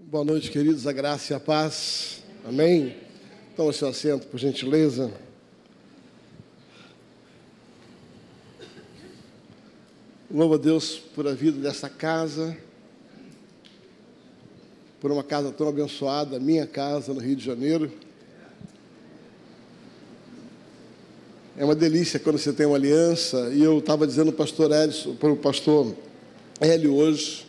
Boa noite, queridos, a graça e a paz. Amém? Toma seu assento, por gentileza. Louvo a Deus por a vida dessa casa, por uma casa tão abençoada, minha casa no Rio de Janeiro. É uma delícia quando você tem uma aliança, e eu estava dizendo pastor para o pastor Hélio hoje,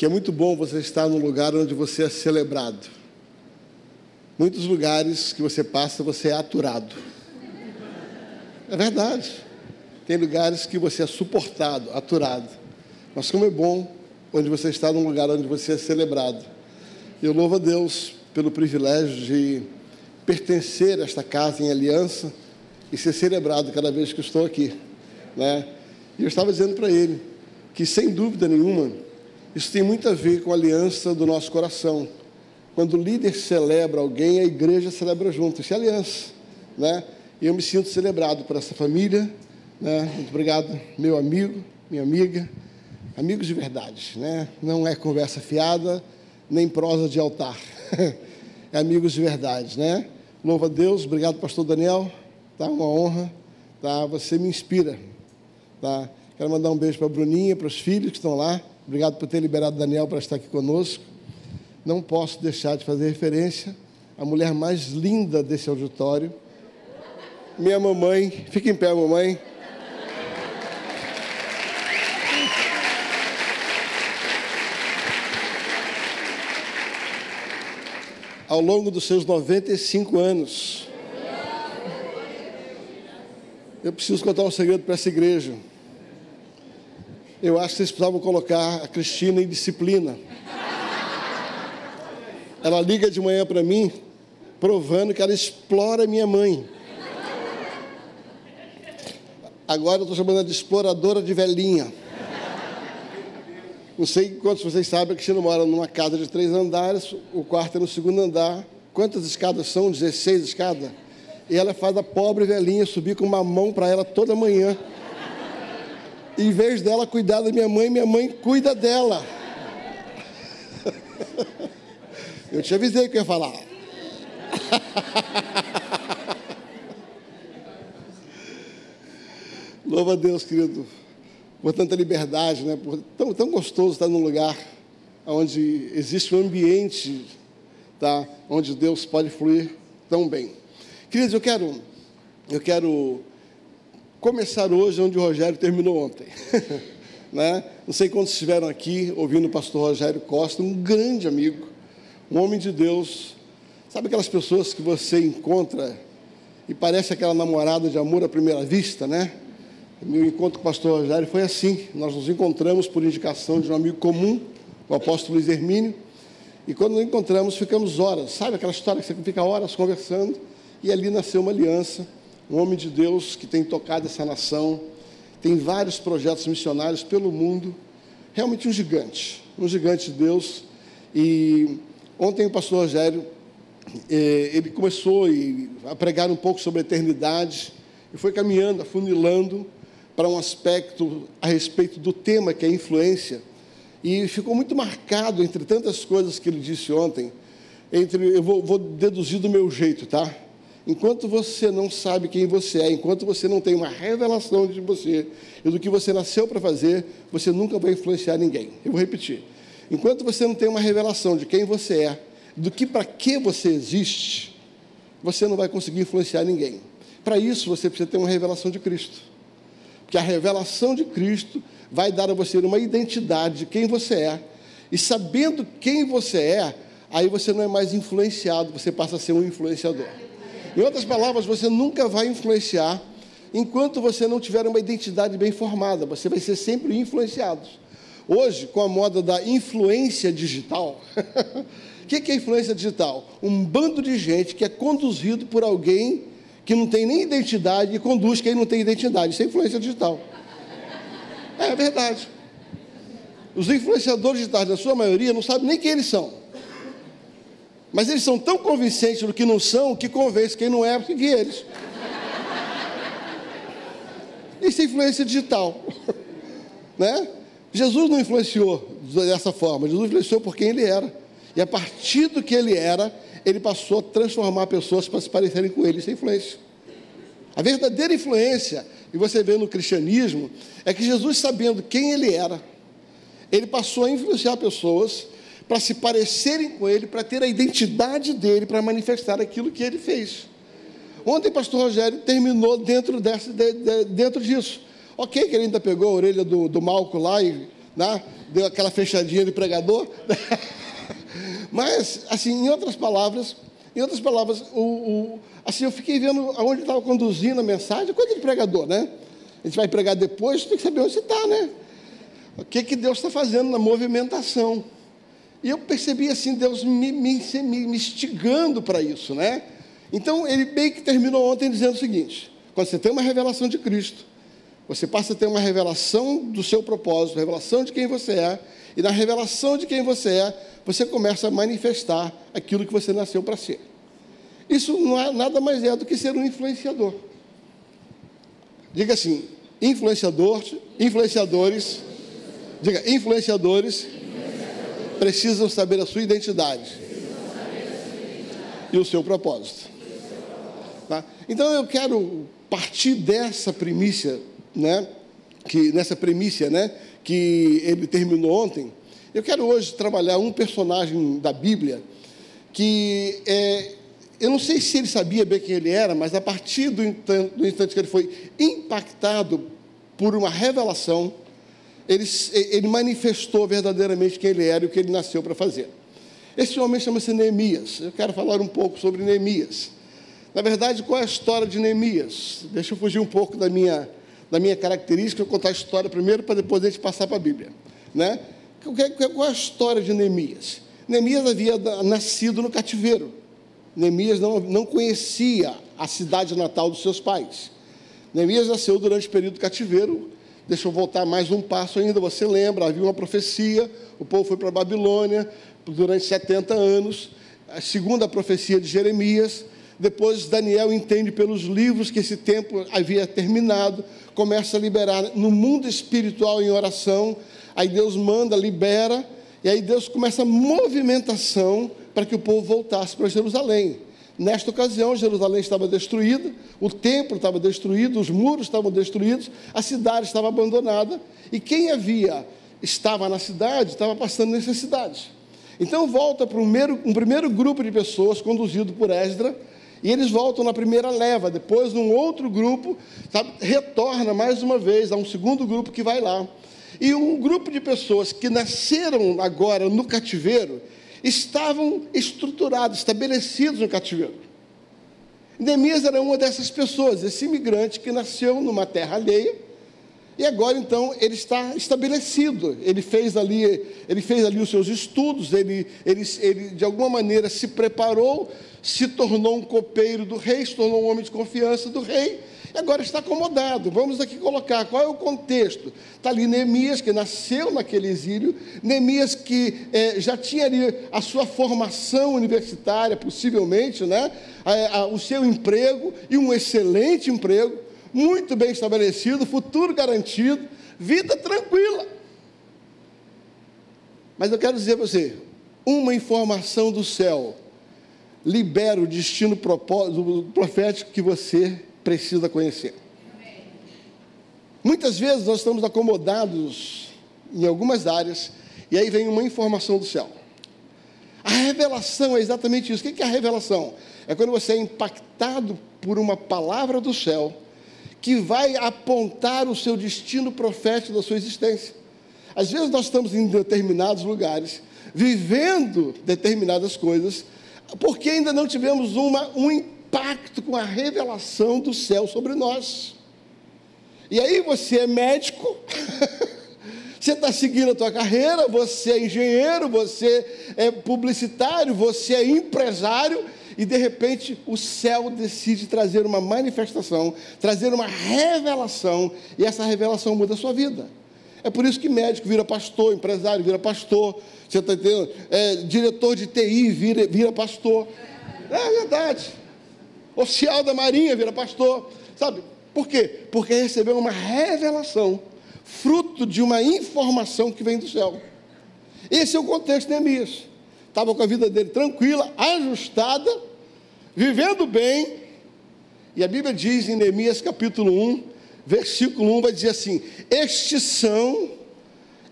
que é muito bom você estar num lugar onde você é celebrado. Muitos lugares que você passa, você é aturado. É verdade. Tem lugares que você é suportado, aturado. Mas como é bom onde você está num lugar onde você é celebrado. Eu louvo a Deus pelo privilégio de pertencer a esta casa em aliança e ser celebrado cada vez que estou aqui. Né? E eu estava dizendo para ele que, sem dúvida nenhuma, isso tem muito a ver com a aliança do nosso coração. Quando o líder celebra alguém, a igreja celebra junto. Isso é aliança. Né? E eu me sinto celebrado por essa família. Né? Muito obrigado, meu amigo, minha amiga. Amigos de verdade. Né? Não é conversa fiada, nem prosa de altar. é amigos de verdade. Né? Louva a Deus. Obrigado, pastor Daniel. Tá uma honra. Tá? Você me inspira. Tá? Quero mandar um beijo para a Bruninha, para os filhos que estão lá. Obrigado por ter liberado Daniel para estar aqui conosco. Não posso deixar de fazer referência à mulher mais linda desse auditório, minha mamãe. Fica em pé, mamãe. Ao longo dos seus 95 anos, eu preciso contar um segredo para essa igreja. Eu acho que vocês precisavam colocar a Cristina em disciplina. Ela liga de manhã para mim, provando que ela explora minha mãe. Agora eu estou chamando ela de exploradora de velhinha. Não sei quantos vocês sabem, a Cristina mora numa casa de três andares, o quarto é no segundo andar. Quantas escadas são? 16 escadas. E ela faz a pobre velhinha subir com uma mão para ela toda manhã em vez dela cuidar da minha mãe, minha mãe cuida dela. Eu te avisei que eu ia falar. Louva a Deus, querido, por tanta liberdade, né? Por tão, tão gostoso estar num lugar onde existe um ambiente, tá? Onde Deus pode fluir tão bem. Queridos, eu quero, eu quero começar hoje onde o Rogério terminou ontem. né? Não sei quantos estiveram aqui ouvindo o pastor Rogério Costa, um grande amigo, um homem de Deus. Sabe aquelas pessoas que você encontra e parece aquela namorada de amor à primeira vista, né? Meu encontro com o pastor Rogério foi assim. Nós nos encontramos por indicação de um amigo comum, o apóstolo Luiz Hermínio, e quando nos encontramos, ficamos horas. Sabe aquela história que você fica horas conversando? E ali nasceu uma aliança um homem de Deus que tem tocado essa nação, tem vários projetos missionários pelo mundo, realmente um gigante, um gigante de Deus. E ontem o pastor Rogério, eh, ele começou a pregar um pouco sobre a eternidade e foi caminhando, afunilando para um aspecto a respeito do tema que é influência. E ficou muito marcado entre tantas coisas que ele disse ontem, entre eu vou, vou deduzir do meu jeito, tá? Enquanto você não sabe quem você é, enquanto você não tem uma revelação de você e do que você nasceu para fazer, você nunca vai influenciar ninguém. Eu vou repetir. Enquanto você não tem uma revelação de quem você é, do que para que você existe, você não vai conseguir influenciar ninguém. Para isso, você precisa ter uma revelação de Cristo. Porque a revelação de Cristo vai dar a você uma identidade de quem você é. E sabendo quem você é, aí você não é mais influenciado, você passa a ser um influenciador. Em outras palavras, você nunca vai influenciar enquanto você não tiver uma identidade bem formada. Você vai ser sempre influenciado. Hoje, com a moda da influência digital, o que é influência digital? Um bando de gente que é conduzido por alguém que não tem nem identidade e conduz quem não tem identidade. Isso é influência digital. É verdade. Os influenciadores digitais, na sua maioria, não sabem nem quem eles são. Mas eles são tão convincentes do que não são que convence quem não é a seguir eles. Isso é influência digital. né? Jesus não influenciou dessa forma, Jesus influenciou por quem ele era. E a partir do que ele era, ele passou a transformar pessoas para se parecerem com ele. Isso é influência. A verdadeira influência, e você vê no cristianismo, é que Jesus, sabendo quem ele era, ele passou a influenciar pessoas para se parecerem com ele, para ter a identidade dele, para manifestar aquilo que ele fez. Ontem, pastor Rogério terminou dentro, dessa, de, de, dentro disso. Ok, que ele ainda pegou a orelha do, do Malco lá e né, deu aquela fechadinha de pregador. Mas, assim, em outras palavras, em outras palavras, o, o assim, eu fiquei vendo aonde estava conduzindo a mensagem, coisa de pregador, né? A gente vai pregar depois, tem que saber onde você está, né? O que, que Deus está fazendo na movimentação. E eu percebi assim, Deus me, me, me instigando para isso, né? Então, ele bem que terminou ontem dizendo o seguinte: quando você tem uma revelação de Cristo, você passa a ter uma revelação do seu propósito, revelação de quem você é, e na revelação de quem você é, você começa a manifestar aquilo que você nasceu para ser. Isso não é nada mais é do que ser um influenciador. Diga assim: influenciador, influenciadores, diga, influenciadores precisam saber a sua identidade e o seu propósito. Tá? Então eu quero partir dessa primícia, né, que, nessa primícia né, que ele terminou ontem, eu quero hoje trabalhar um personagem da Bíblia que é, eu não sei se ele sabia bem quem ele era, mas a partir do instante, do instante que ele foi impactado por uma revelação, ele, ele manifestou verdadeiramente quem ele era e o que ele nasceu para fazer. Esse homem chama-se Neemias. Eu quero falar um pouco sobre Neemias. Na verdade, qual é a história de Neemias? Deixa eu fugir um pouco da minha, da minha característica, eu contar a história primeiro para depois a gente passar para a Bíblia. Né? Qual é a história de Neemias? Neemias havia nascido no cativeiro. Neemias não, não conhecia a cidade natal dos seus pais. Neemias nasceu durante o período do cativeiro. Deixa eu voltar mais um passo ainda. Você lembra, havia uma profecia, o povo foi para a Babilônia durante 70 anos. A segunda profecia de Jeremias, depois, Daniel entende pelos livros que esse tempo havia terminado, começa a liberar no mundo espiritual em oração. Aí Deus manda, libera, e aí Deus começa a movimentação para que o povo voltasse para Jerusalém. Nesta ocasião, Jerusalém estava destruída, o templo estava destruído, os muros estavam destruídos, a cidade estava abandonada, e quem havia estava na cidade estava passando necessidade. Então volta para um primeiro, grupo de pessoas conduzido por Esdra, e eles voltam na primeira leva, depois um outro grupo sabe, retorna mais uma vez a um segundo grupo que vai lá. E um grupo de pessoas que nasceram agora no cativeiro estavam estruturados, estabelecidos no cativeiro. Neemias era uma dessas pessoas, esse imigrante que nasceu numa terra alheia, e agora então ele está estabelecido. Ele fez ali, ele fez ali os seus estudos, ele, ele, ele de alguma maneira se preparou se tornou um copeiro do rei, se tornou um homem de confiança do rei, agora está acomodado. Vamos aqui colocar qual é o contexto. Está ali Neemias, que nasceu naquele exílio, Neemias que é, já tinha ali a sua formação universitária, possivelmente, né? A, a, o seu emprego, e um excelente emprego, muito bem estabelecido, futuro garantido, vida tranquila. Mas eu quero dizer para você, uma informação do céu libera o destino profético que você precisa conhecer. Muitas vezes nós estamos acomodados em algumas áreas e aí vem uma informação do céu. A revelação é exatamente isso. O que é a revelação? É quando você é impactado por uma palavra do céu que vai apontar o seu destino profético da sua existência. Às vezes nós estamos em determinados lugares, vivendo determinadas coisas, porque ainda não tivemos uma, um impacto com a revelação do céu sobre nós. E aí você é médico, você está seguindo a tua carreira, você é engenheiro, você é publicitário, você é empresário, e de repente o céu decide trazer uma manifestação, trazer uma revelação, e essa revelação muda a sua vida. É por isso que médico vira pastor, empresário vira pastor, você está entendendo? É, diretor de TI vira, vira pastor. É verdade. Oficial da Marinha vira pastor. Sabe? Por quê? Porque recebeu uma revelação, fruto de uma informação que vem do céu. Esse é o contexto de Neemias. estava com a vida dele tranquila, ajustada, vivendo bem. E a Bíblia diz em Neemias capítulo 1, versículo 1, vai dizer assim: Estes são,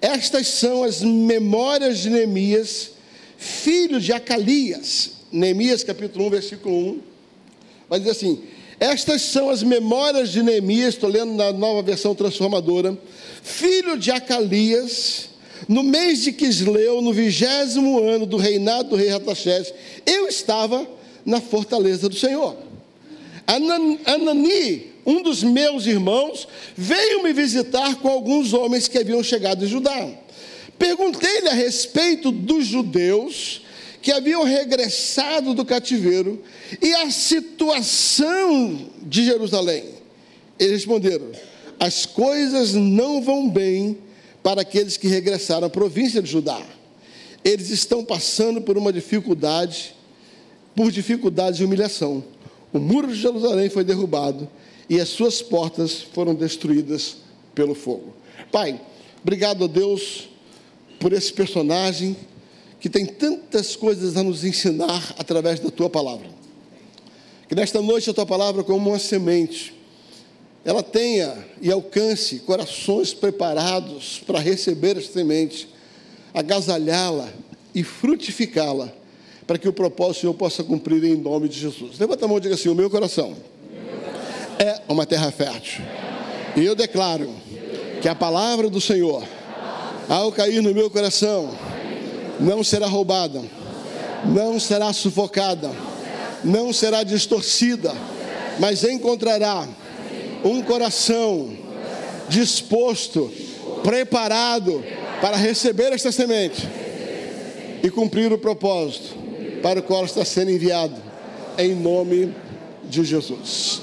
estas são as memórias de Neemias, filho de Acalias. Neemias capítulo 1, versículo 1, vai dizer assim: Estas são as memórias de Neemias, estou lendo na nova versão transformadora, filho de Acalias, no mês de Quisleu, no vigésimo ano do reinado do rei Rataxés, eu estava na fortaleza do Senhor. Anani, um dos meus irmãos, veio me visitar com alguns homens que haviam chegado de Judá. Perguntei-lhe a respeito dos judeus que haviam regressado do cativeiro e a situação de Jerusalém. Eles responderam: as coisas não vão bem para aqueles que regressaram à província de Judá. Eles estão passando por uma dificuldade, por dificuldades e humilhação. O muro de Jerusalém foi derrubado e as suas portas foram destruídas pelo fogo. Pai, obrigado a Deus por esse personagem que tem tantas coisas a nos ensinar através da tua palavra. Que nesta noite a tua palavra, como uma semente, ela tenha e alcance corações preparados para receber esta semente, agasalhá-la e frutificá-la, para que o propósito do Senhor possa cumprir em nome de Jesus. Levanta a mão e diga assim: O meu coração é uma terra fértil. E eu declaro que a palavra do Senhor, ao cair no meu coração, não será roubada, não será sufocada, não será distorcida, mas encontrará um coração disposto, preparado para receber esta semente e cumprir o propósito para o qual está sendo enviado, em nome de Jesus.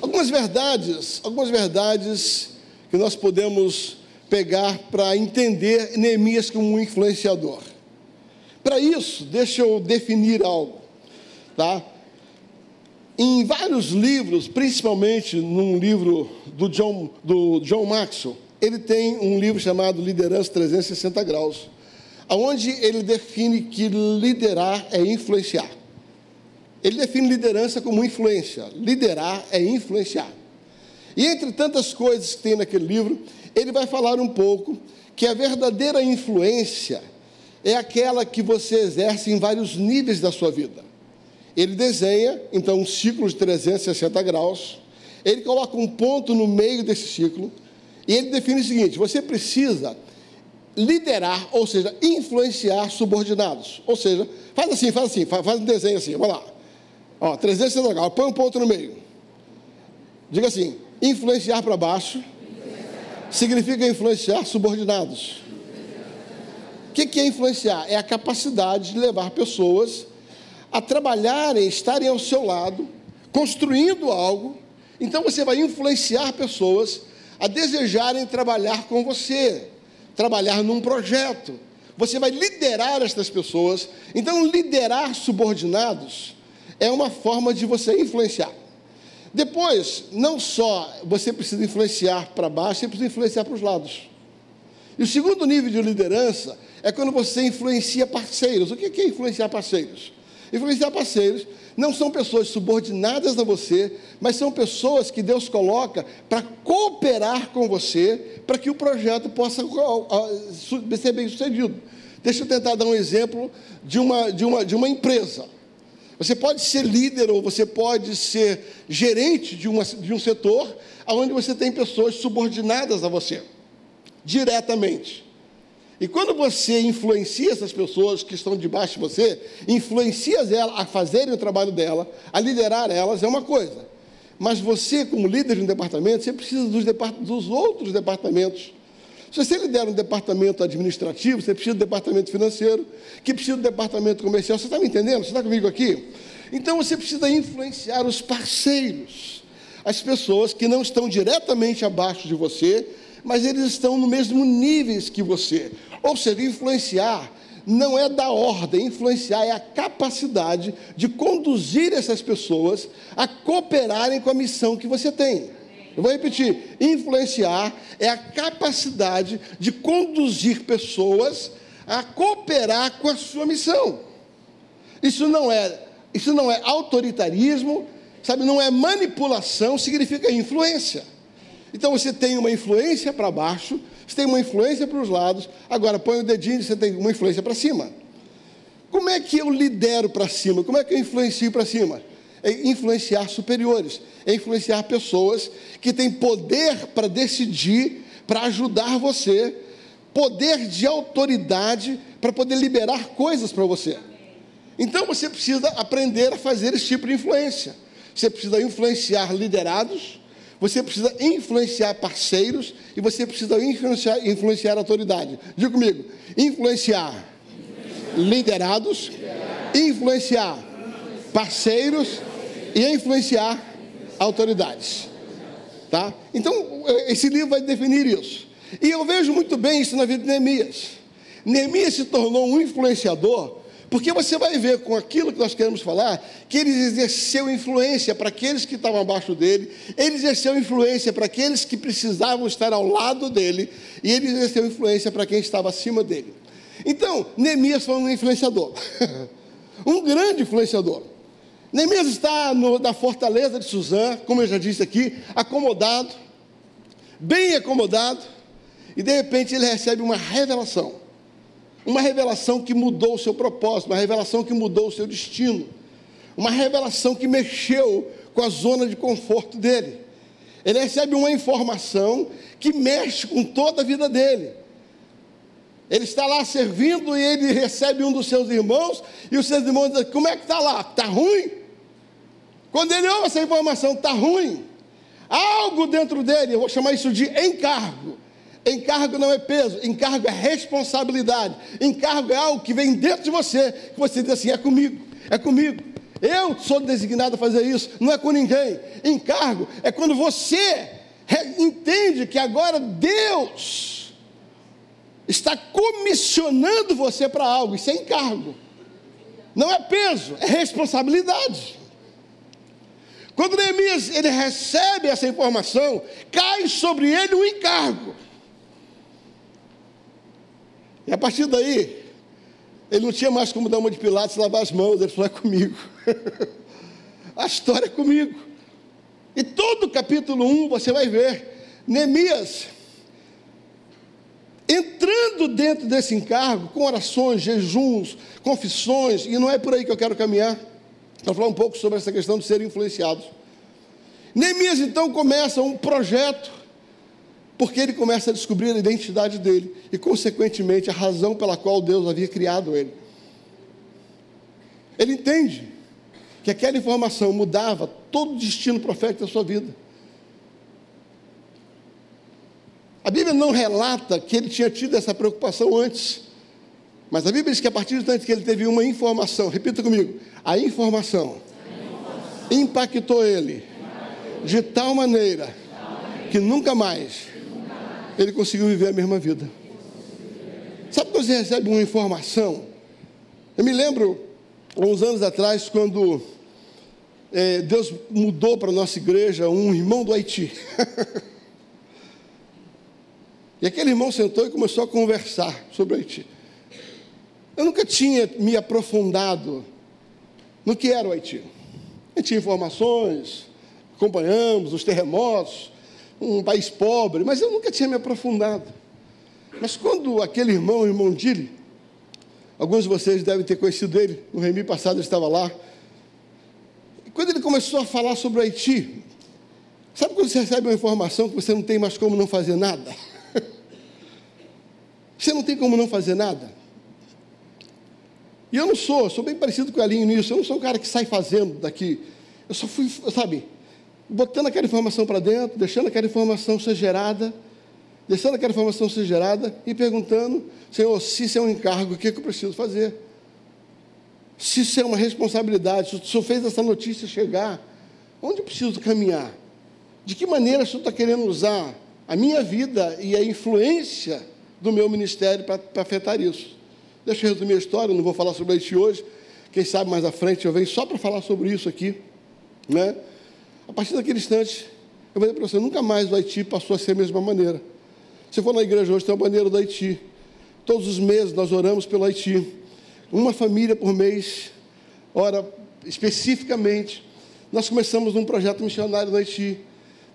Algumas verdades, algumas verdades que nós podemos pegar para entender Neemias como um influenciador. Para isso, deixa eu definir algo, tá? Em vários livros, principalmente num livro do John, do John Maxwell, ele tem um livro chamado Liderança 360 Graus, onde ele define que liderar é influenciar. Ele define liderança como influência. Liderar é influenciar. E entre tantas coisas que tem naquele livro, ele vai falar um pouco que a verdadeira influência é aquela que você exerce em vários níveis da sua vida. Ele desenha, então, um ciclo de 360 graus, ele coloca um ponto no meio desse ciclo, e ele define o seguinte: você precisa liderar, ou seja, influenciar subordinados. Ou seja, faz assim, faz assim, faz, um desenho assim, vamos lá. Ó, 360 graus, põe um ponto no meio. Diga assim: influenciar para baixo significa influenciar subordinados. O que, é influenciar? É a capacidade de levar pessoas a trabalharem, estarem ao seu lado, construindo algo. Então você vai influenciar pessoas a desejarem trabalhar com você, trabalhar num projeto. Você vai liderar estas pessoas. Então, liderar subordinados é uma forma de você influenciar. Depois, não só você precisa influenciar para baixo, você precisa influenciar para os lados. E o segundo nível de liderança é quando você influencia parceiros. O que é influenciar parceiros? Influenciar parceiros não são pessoas subordinadas a você, mas são pessoas que Deus coloca para cooperar com você, para que o projeto possa ser bem sucedido. Deixa eu tentar dar um exemplo de uma, de uma, de uma empresa. Você pode ser líder ou você pode ser gerente de, uma, de um setor onde você tem pessoas subordinadas a você, diretamente. E quando você influencia essas pessoas que estão debaixo de você, influencia elas a fazerem o trabalho dela, a liderar elas, é uma coisa. Mas você, como líder de um departamento, você precisa dos, depart dos outros departamentos. Se você lidera um departamento administrativo, você precisa do departamento financeiro, que precisa do departamento comercial. Você está me entendendo? Você está comigo aqui? Então você precisa influenciar os parceiros, as pessoas que não estão diretamente abaixo de você, mas eles estão no mesmo nível que você. Ou seja, influenciar não é da ordem, influenciar é a capacidade de conduzir essas pessoas a cooperarem com a missão que você tem. Eu vou repetir: influenciar é a capacidade de conduzir pessoas a cooperar com a sua missão. Isso não é, isso não é autoritarismo, sabe, não é manipulação, significa influência. Então você tem uma influência para baixo, você tem uma influência para os lados, agora põe o dedinho e você tem uma influência para cima. Como é que eu lidero para cima? Como é que eu influencio para cima? É influenciar superiores, é influenciar pessoas que têm poder para decidir, para ajudar você, poder de autoridade para poder liberar coisas para você. Então você precisa aprender a fazer esse tipo de influência. Você precisa influenciar liderados, você precisa influenciar parceiros e você precisa influenciar, influenciar autoridade. Diga comigo: influenciar liderados, influenciar parceiros e influenciar autoridades. Tá? Então, esse livro vai definir isso. E eu vejo muito bem isso na vida de Neemias. Neemias se tornou um influenciador, porque você vai ver com aquilo que nós queremos falar, que ele exerceu influência para aqueles que estavam abaixo dele, ele exerceu influência para aqueles que precisavam estar ao lado dele, e ele exerceu influência para quem estava acima dele. Então, Neemias foi um influenciador, um grande influenciador. Neemias está no, na fortaleza de Suzã, como eu já disse aqui, acomodado, bem acomodado, e de repente ele recebe uma revelação. Uma revelação que mudou o seu propósito, uma revelação que mudou o seu destino, uma revelação que mexeu com a zona de conforto dele. Ele recebe uma informação que mexe com toda a vida dele. Ele está lá servindo e ele recebe um dos seus irmãos, e os seus irmãos dizem: Como é que está lá? Está ruim? Quando ele ouve essa informação, está ruim. Algo dentro dele, eu vou chamar isso de encargo. Encargo não é peso, encargo é responsabilidade. Encargo é algo que vem dentro de você, que você diz assim: é comigo, é comigo. Eu sou designado a fazer isso, não é com ninguém. Encargo é quando você entende que agora Deus está comissionando você para algo, isso é encargo. Não é peso, é responsabilidade. Quando Neemias ele recebe essa informação, cai sobre ele um encargo. E a partir daí, ele não tinha mais como dar uma de Pilatos e lavar as mãos, ele falou: é comigo. a história é comigo. E todo o capítulo 1 você vai ver Neemias entrando dentro desse encargo com orações, jejuns, confissões, e não é por aí que eu quero caminhar. Vamos falar um pouco sobre essa questão de ser influenciados. Neemias então começa um projeto, porque ele começa a descobrir a identidade dele e, consequentemente, a razão pela qual Deus havia criado ele. Ele entende que aquela informação mudava todo o destino profético da sua vida. A Bíblia não relata que ele tinha tido essa preocupação antes, mas a Bíblia diz que a partir do tanto que ele teve uma informação, repita comigo, a informação. impactou ele de tal maneira que nunca mais ele conseguiu viver a mesma vida. Sabe quando você recebe uma informação? Eu me lembro, uns anos atrás, quando é, Deus mudou para a nossa igreja um irmão do Haiti. e aquele irmão sentou e começou a conversar sobre o Haiti. Eu nunca tinha me aprofundado no que era o Haiti. Eu tinha informações, acompanhamos os terremotos, um país pobre, mas eu nunca tinha me aprofundado. Mas quando aquele irmão, o irmão Dili, alguns de vocês devem ter conhecido ele, no Remi passado ele estava lá, e quando ele começou a falar sobre o Haiti, sabe quando você recebe uma informação que você não tem mais como não fazer nada? Você não tem como não fazer nada? E eu não sou, sou bem parecido com o Elinho nisso, eu não sou um cara que sai fazendo daqui. Eu só fui, sabe, botando aquela informação para dentro, deixando aquela informação ser gerada, deixando aquela informação ser gerada e perguntando, Senhor, se isso é um encargo, o que, é que eu preciso fazer? Se isso é uma responsabilidade, se o Senhor fez essa notícia chegar, onde eu preciso caminhar? De que maneira o Senhor está querendo usar a minha vida e a influência do meu ministério para afetar isso? Deixa eu resumir a história, não vou falar sobre isso hoje. Quem sabe mais à frente eu venho só para falar sobre isso aqui. Né? A partir daquele instante, eu vou dizer para você, nunca mais o Haiti passou a ser a mesma maneira. Se for na igreja hoje, tem uma bandeira do Haiti. Todos os meses nós oramos pelo Haiti. Uma família por mês ora especificamente. Nós começamos um projeto missionário no Haiti.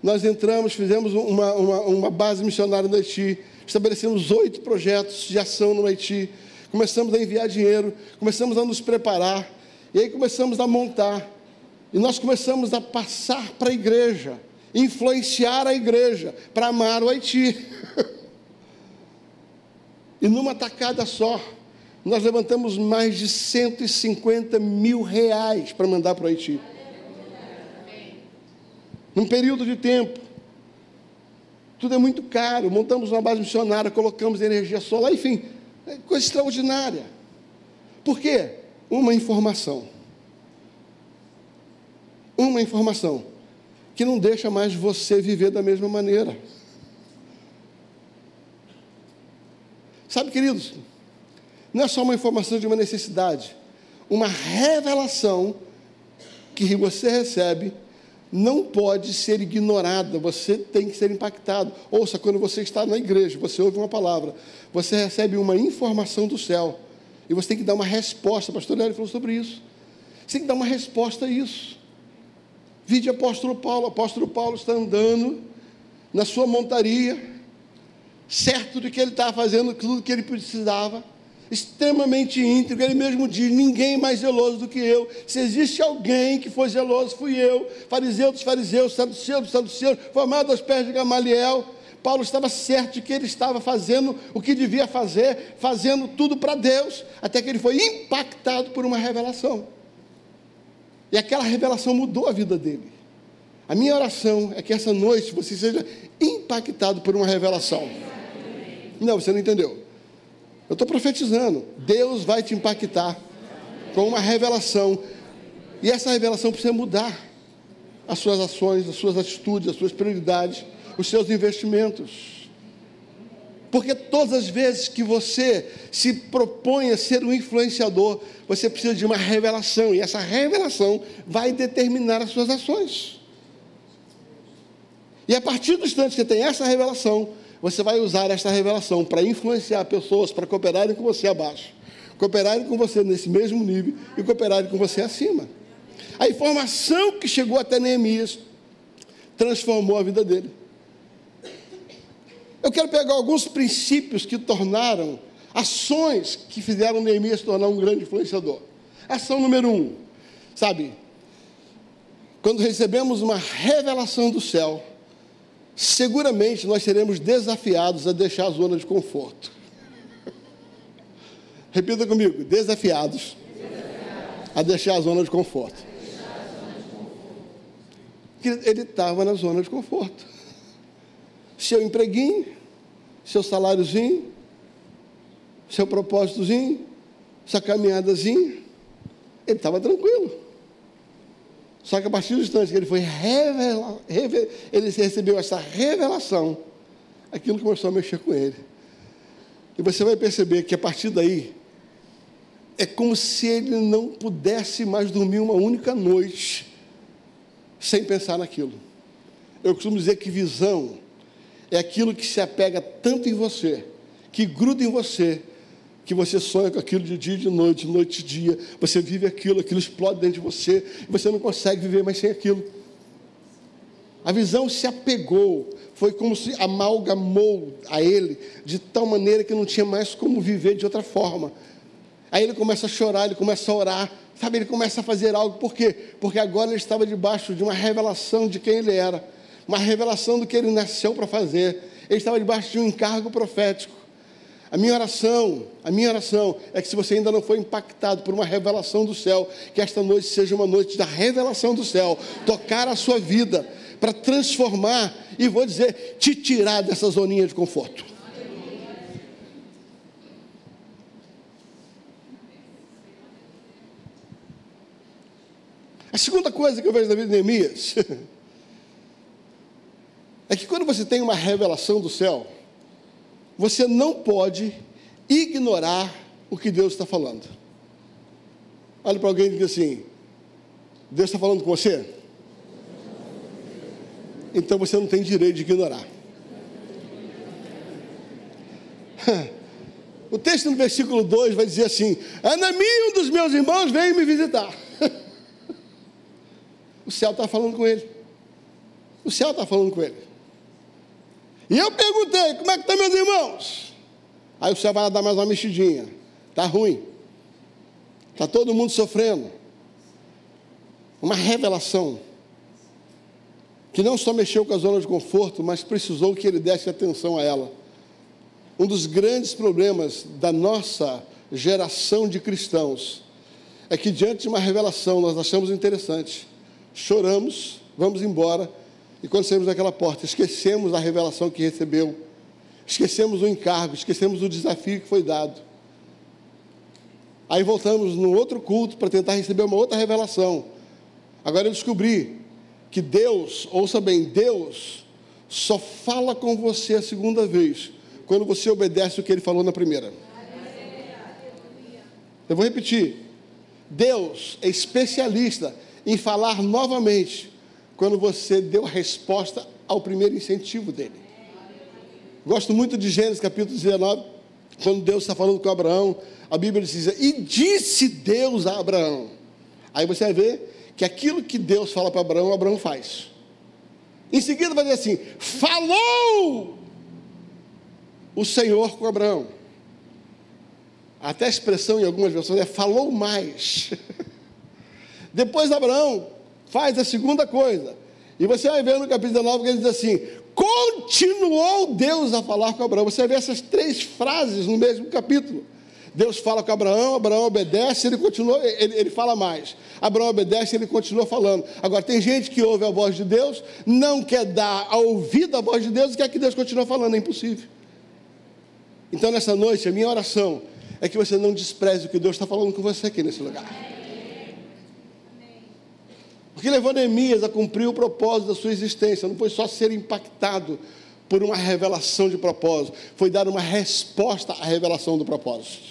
Nós entramos, fizemos uma, uma, uma base missionária no Haiti. Estabelecemos oito projetos de ação no Haiti. Começamos a enviar dinheiro, começamos a nos preparar. E aí começamos a montar. E nós começamos a passar para a igreja, influenciar a igreja para amar o Haiti. e numa tacada só, nós levantamos mais de 150 mil reais para mandar para o Haiti. Num período de tempo. Tudo é muito caro. Montamos uma base missionária, colocamos energia solar, enfim, é coisa extraordinária. Por quê? Uma informação. Uma informação que não deixa mais você viver da mesma maneira. Sabe, queridos, não é só uma informação de uma necessidade, uma revelação que você recebe não pode ser ignorada, você tem que ser impactado. Ouça, quando você está na igreja, você ouve uma palavra, você recebe uma informação do céu, e você tem que dar uma resposta. O pastor Hélio falou sobre isso. Você tem que dar uma resposta a isso. Vide apóstolo Paulo. O apóstolo Paulo está andando na sua montaria, certo de que ele estava fazendo tudo o que ele precisava extremamente íntegro, ele mesmo diz: ninguém mais zeloso do que eu. Se existe alguém que foi zeloso, fui eu. Fariseu dos fariseus, saduceu dos saduceus, formado aos pés de Gamaliel. Paulo estava certo de que ele estava fazendo o que devia fazer, fazendo tudo para Deus, até que ele foi impactado por uma revelação. E aquela revelação mudou a vida dele. A minha oração é que essa noite você seja impactado por uma revelação. Não, você não entendeu. Eu estou profetizando. Deus vai te impactar com uma revelação. E essa revelação precisa mudar as suas ações, as suas atitudes, as suas prioridades, os seus investimentos. Porque todas as vezes que você se propõe a ser um influenciador, você precisa de uma revelação, e essa revelação vai determinar as suas ações. E a partir do instante que tem essa revelação, você vai usar esta revelação para influenciar pessoas para cooperarem com você abaixo, cooperarem com você nesse mesmo nível e cooperarem com você acima. A informação que chegou até Neemias transformou a vida dele. Eu quero pegar alguns princípios que tornaram, ações que fizeram Neemias tornar um grande influenciador. Ação número um, sabe? Quando recebemos uma revelação do céu, seguramente nós seremos desafiados a deixar a zona de conforto. Repita comigo: desafiados, a deixar a zona de conforto. Ele estava na zona de conforto. Seu empreguinho, seu saláriozinho, seu propósitozinho, sua caminhadazinha, ele estava tranquilo. Só que a partir do instante que ele foi revelado, ele recebeu essa revelação, aquilo começou a mexer com ele. E você vai perceber que a partir daí, é como se ele não pudesse mais dormir uma única noite sem pensar naquilo. Eu costumo dizer que visão é aquilo que se apega tanto em você, que gruda em você, que você sonha com aquilo de dia e de noite, de noite e dia, você vive aquilo, aquilo explode dentro de você, e você não consegue viver mais sem aquilo. A visão se apegou, foi como se amalgamou a ele, de tal maneira que não tinha mais como viver de outra forma. Aí ele começa a chorar, ele começa a orar, sabe, ele começa a fazer algo, por quê? Porque agora ele estava debaixo de uma revelação de quem ele era, uma revelação do que ele nasceu para fazer, ele estava debaixo de um encargo profético. A minha oração, a minha oração é que se você ainda não foi impactado por uma revelação do céu, que esta noite seja uma noite da revelação do céu, tocar a sua vida para transformar e vou dizer, te tirar dessa zoninha de conforto. A segunda coisa que eu vejo na vida de Neemias é que quando você tem uma revelação do céu, você não pode ignorar o que Deus está falando. Olha para alguém e diga assim: Deus está falando com você? Então você não tem direito de ignorar. O texto no versículo 2 vai dizer assim: Anami, um dos meus irmãos, veio me visitar. o céu está falando com ele. O céu está falando com ele. E eu perguntei: como é que estão meus irmãos? Aí o céu vai dar mais uma mexidinha. Está ruim. Está todo mundo sofrendo. Uma revelação que não só mexeu com a zona de conforto, mas precisou que ele desse atenção a ela. Um dos grandes problemas da nossa geração de cristãos é que, diante de uma revelação, nós achamos interessante, choramos, vamos embora, e quando saímos daquela porta, esquecemos a revelação que recebeu, esquecemos o encargo, esquecemos o desafio que foi dado. Aí voltamos no outro culto para tentar receber uma outra revelação. Agora eu descobri que Deus, ouça bem, Deus só fala com você a segunda vez quando você obedece o que ele falou na primeira. Eu vou repetir. Deus é especialista em falar novamente quando você deu a resposta ao primeiro incentivo dele. Gosto muito de Gênesis capítulo 19, quando Deus está falando com Abraão, a Bíblia diz: E disse Deus a Abraão. Aí você vai ver que aquilo que Deus fala para Abraão, Abraão faz. Em seguida vai dizer assim: falou o Senhor com Abraão. Até a expressão em algumas versões é falou mais. Depois Abraão faz a segunda coisa. E você vai ver no capítulo 19 que ele diz assim: continuou Deus a falar com Abraão. Você ver essas três frases no mesmo capítulo. Deus fala com Abraão, Abraão obedece, ele continua, ele, ele fala mais. Abraão obedece, ele continua falando. Agora, tem gente que ouve a voz de Deus, não quer dar a ouvida à voz de Deus e quer que Deus continue falando, é impossível. Então, nessa noite, a minha oração é que você não despreze o que Deus está falando com você aqui nesse lugar. Porque levou Neemias a cumprir o propósito da sua existência, não foi só ser impactado por uma revelação de propósito, foi dar uma resposta à revelação do propósito.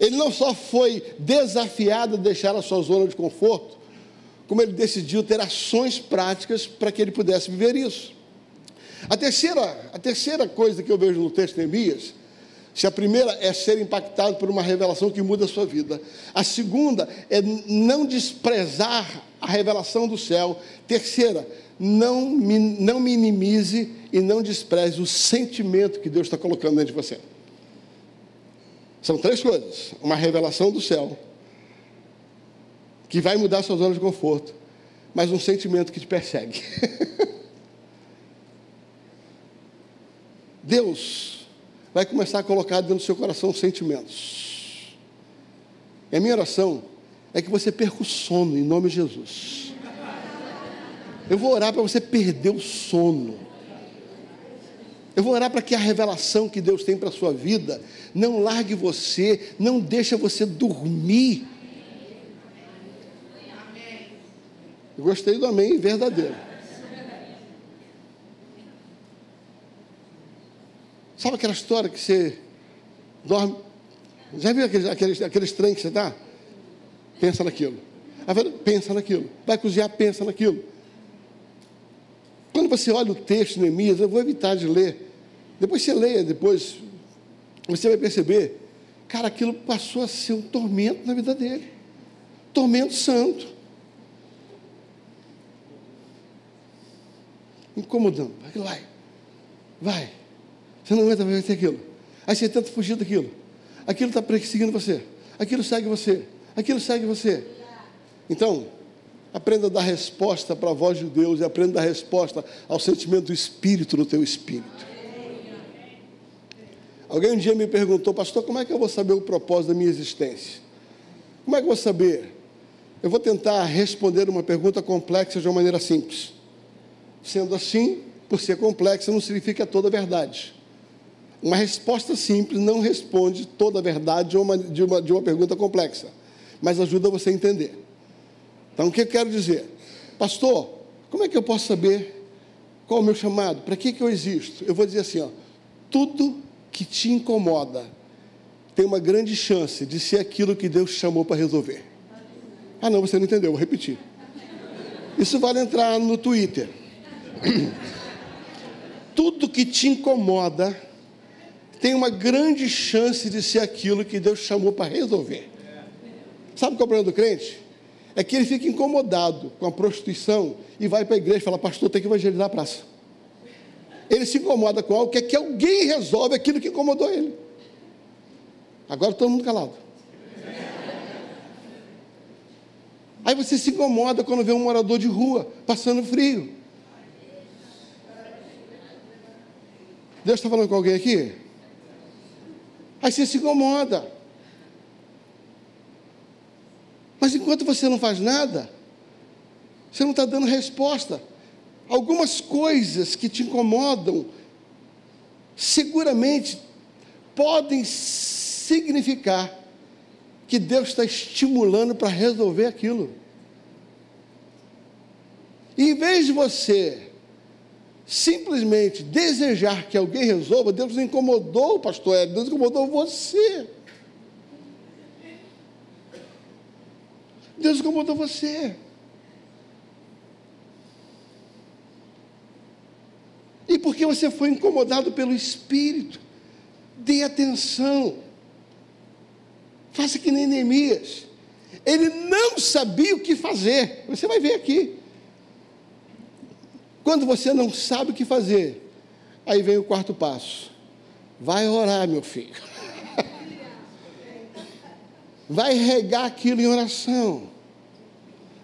Ele não só foi desafiado a deixar a sua zona de conforto, como ele decidiu ter ações práticas para que ele pudesse viver isso. A terceira, a terceira coisa que eu vejo no texto de Neemias, se a primeira é ser impactado por uma revelação que muda a sua vida, a segunda é não desprezar a revelação do céu, terceira, não, não minimize e não despreze o sentimento que Deus está colocando dentro de você. São três coisas: uma revelação do céu, que vai mudar a sua zona de conforto, mas um sentimento que te persegue. Deus vai começar a colocar dentro do seu coração sentimentos. A minha oração é que você perca o sono em nome de Jesus. Eu vou orar para você perder o sono. Eu vou orar para que a revelação que Deus tem para a sua vida não largue você, não deixe você dormir. Eu gostei do amém verdadeiro. Sabe aquela história que você dorme? Já viu aqueles, aqueles, aqueles trem que você dá? Pensa naquilo. Pensa naquilo. Vai cozinhar, pensa naquilo. Quando você olha o texto, Neemias, eu vou evitar de ler, depois você leia, depois você vai perceber, cara, aquilo passou a ser um tormento na vida dele. Tormento santo. Incomodando. Vai, vai. Você não aguenta ver aquilo. Aí você tenta fugir daquilo. Aquilo está perseguindo você. Aquilo segue você. Aquilo segue você. Então, aprenda a dar resposta para a voz de Deus e aprenda a dar resposta ao sentimento do Espírito no teu espírito. Alguém um dia me perguntou, pastor, como é que eu vou saber o propósito da minha existência? Como é que eu vou saber? Eu vou tentar responder uma pergunta complexa de uma maneira simples. Sendo assim, por ser complexa, não significa toda a verdade. Uma resposta simples não responde toda a verdade de uma, de uma, de uma pergunta complexa, mas ajuda você a entender. Então, o que eu quero dizer? Pastor, como é que eu posso saber qual é o meu chamado? Para que, que eu existo? Eu vou dizer assim: ó, tudo que te incomoda tem uma grande chance de ser aquilo que Deus chamou para resolver. Ah, não, você não entendeu, vou repetir. Isso vale entrar no Twitter. Tudo que te incomoda tem uma grande chance de ser aquilo que Deus chamou para resolver. Sabe qual é o problema do crente? É que ele fica incomodado com a prostituição e vai para a igreja e fala, pastor, tem que evangelizar a praça. Ele se incomoda com algo que é que alguém resolve aquilo que incomodou ele. Agora todo mundo calado. Aí você se incomoda quando vê um morador de rua passando frio. Deus está falando com alguém aqui? Aí você se incomoda. Mas enquanto você não faz nada, você não está dando resposta. Algumas coisas que te incomodam, seguramente podem significar que Deus está estimulando para resolver aquilo. E em vez de você simplesmente desejar que alguém resolva, Deus incomodou o pastor Hélio, Deus incomodou você. Deus incomodou você. E porque você foi incomodado pelo Espírito, dê atenção. Faça que nem Neemias. Ele não sabia o que fazer. Você vai ver aqui. Quando você não sabe o que fazer, aí vem o quarto passo. Vai orar, meu filho. Vai regar aquilo em oração.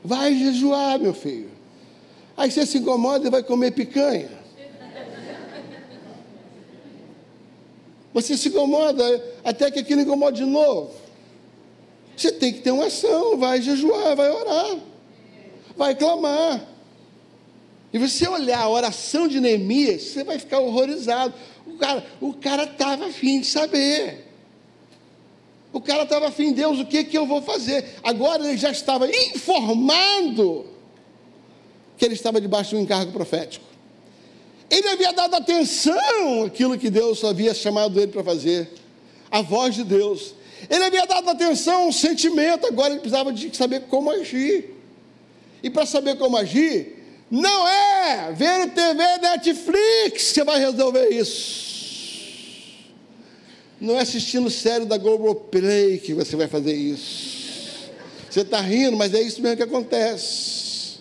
Vai jejuar, meu filho. Aí você se incomoda e vai comer picanha. Você se incomoda até que aquilo incomoda de novo. Você tem que ter uma ação, vai jejuar, vai orar, vai clamar. E você olhar a oração de Neemias, você vai ficar horrorizado. O cara o cara estava afim de saber. O cara estava afim, Deus, o que, que eu vou fazer? Agora ele já estava informado que ele estava debaixo de um encargo profético. Ele havia dado atenção àquilo que Deus havia chamado ele para fazer, a voz de Deus. Ele havia dado atenção ao sentimento, agora ele precisava de saber como agir. E para saber como agir, não é ver TV Netflix que vai resolver isso. Não é assistindo série da Globoplay que você vai fazer isso. Você está rindo, mas é isso mesmo que acontece.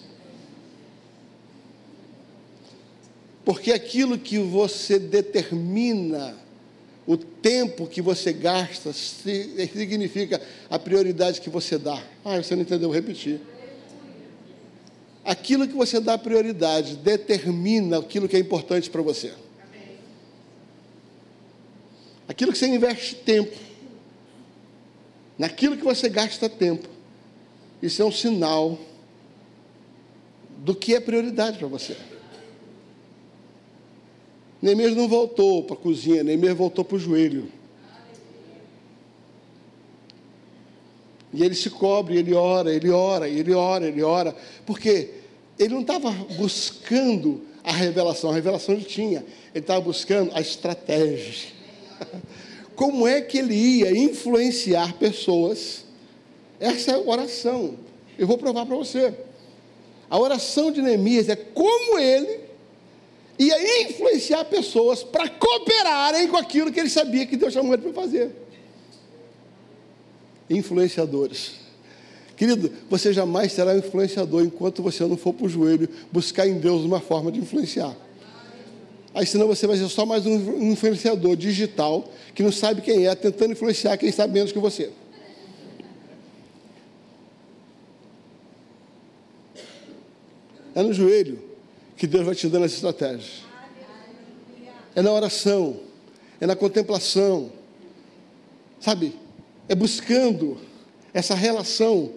Porque aquilo que você determina o tempo que você gasta significa a prioridade que você dá. Ah, você não entendeu, vou repetir. Aquilo que você dá prioridade determina aquilo que é importante para você. Aquilo que você investe tempo, naquilo que você gasta tempo, isso é um sinal do que é prioridade para você. Neemias não voltou para a cozinha, Neemias voltou para o joelho. E ele se cobre, ele ora, ele ora, ele ora, ele ora. Porque ele não estava buscando a revelação, a revelação ele tinha. Ele estava buscando a estratégia. Como é que ele ia influenciar pessoas? Essa é a oração. Eu vou provar para você. A oração de Neemias é como ele ia influenciar pessoas para cooperarem com aquilo que ele sabia que Deus chamou ele para fazer. Influenciadores. Querido, você jamais será um influenciador enquanto você não for para o joelho buscar em Deus uma forma de influenciar. Aí senão você vai ser só mais um influenciador digital que não sabe quem é, tentando influenciar quem sabe menos que você. É no joelho que Deus vai te dando essa estratégia. É na oração, é na contemplação, sabe? É buscando essa relação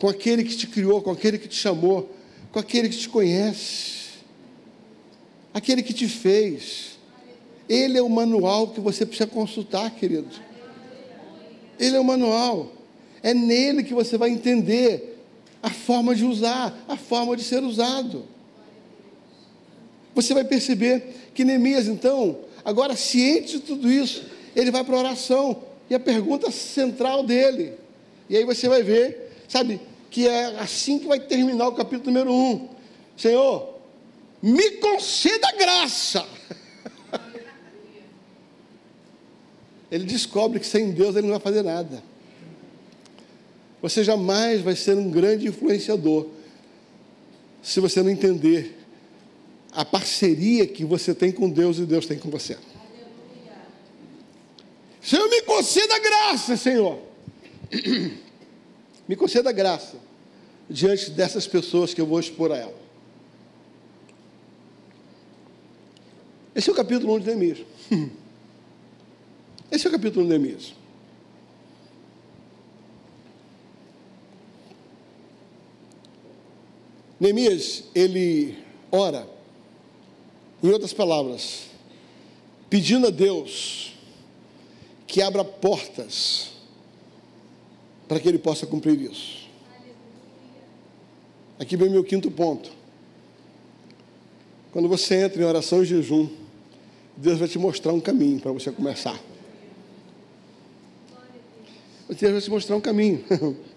com aquele que te criou, com aquele que te chamou, com aquele que te conhece, aquele que te fez. Ele é o manual que você precisa consultar, querido. Ele é o manual. É nele que você vai entender a forma de usar, a forma de ser usado. Você vai perceber que Neemias, então, agora ciente de tudo isso, ele vai para a oração. E a pergunta central dele. E aí você vai ver, sabe, que é assim que vai terminar o capítulo número 1. Senhor, me conceda graça. ele descobre que sem Deus ele não vai fazer nada. Você jamais vai ser um grande influenciador se você não entender a parceria que você tem com Deus e Deus tem com você. Senhor, me conceda graça, Senhor. Me conceda graça diante dessas pessoas que eu vou expor a ela. Esse é o capítulo 1 de Neemias. Esse é o capítulo 1 de Neemias. Neemias, ele ora, em outras palavras, pedindo a Deus que abra portas para que ele possa cumprir isso. Aqui vem meu quinto ponto. Quando você entra em oração e jejum, Deus vai te mostrar um caminho para você começar. Deus vai te mostrar um caminho.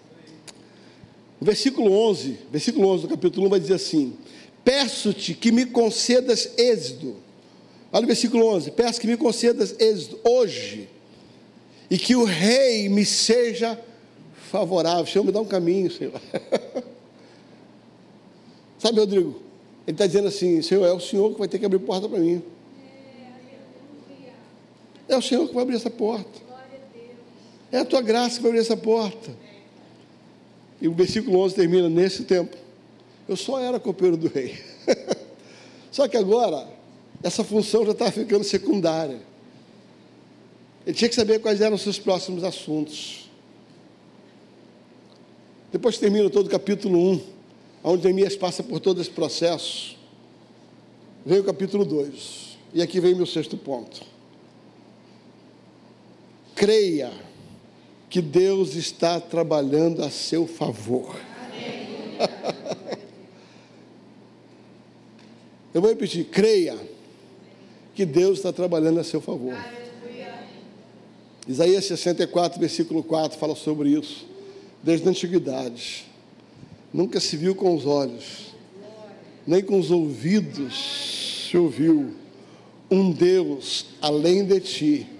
O versículo 11, versículo 11 do capítulo 1 vai dizer assim: Peço-te que me concedas êxito. Olha o versículo 11: Peço que me concedas êxito hoje, e que o rei me seja favorável. Senhor, me dá um caminho, Senhor. Sabe, Rodrigo? Ele está dizendo assim: Senhor, é o Senhor que vai ter que abrir porta para mim. É o Senhor que vai abrir essa porta. É a tua graça que vai abrir essa porta. E o versículo 11 termina nesse tempo. Eu só era copeiro do rei. só que agora, essa função já estava ficando secundária. Ele tinha que saber quais eram os seus próximos assuntos. Depois termina todo o capítulo 1, onde Neemias passa por todo esse processo. Vem o capítulo 2. E aqui vem meu sexto ponto. Creia que Deus está trabalhando a seu favor. Eu vou repetir: creia que Deus está trabalhando a seu favor. Isaías 64, versículo 4 fala sobre isso. Desde a antiguidade, nunca se viu com os olhos, nem com os ouvidos se ouviu um Deus além de ti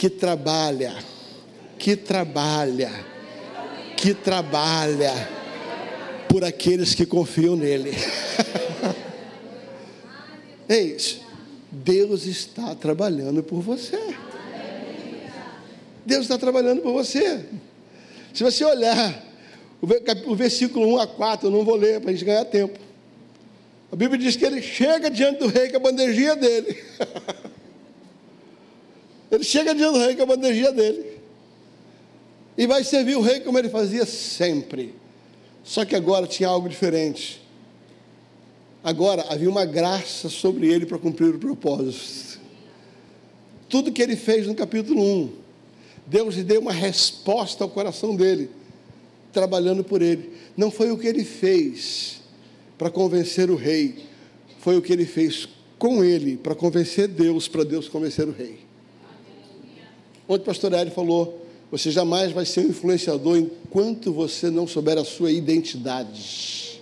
que trabalha que trabalha, que trabalha por aqueles que confiam nele. Eis, Deus está trabalhando por você. Deus está trabalhando por você. Se você olhar o versículo 1 a 4, eu não vou ler para a gente ganhar tempo. A Bíblia diz que ele chega diante do rei com a bandejinha dele. ele chega diante do rei com a bandejinha dele e vai servir o rei como ele fazia sempre. Só que agora tinha algo diferente. Agora havia uma graça sobre ele para cumprir o propósito. Tudo que ele fez no capítulo 1, Deus lhe deu uma resposta ao coração dele, trabalhando por ele. Não foi o que ele fez para convencer o rei, foi o que ele fez com ele para convencer Deus, para Deus convencer o rei. Ontem o pastor Hélio falou você jamais vai ser um influenciador enquanto você não souber a sua identidade.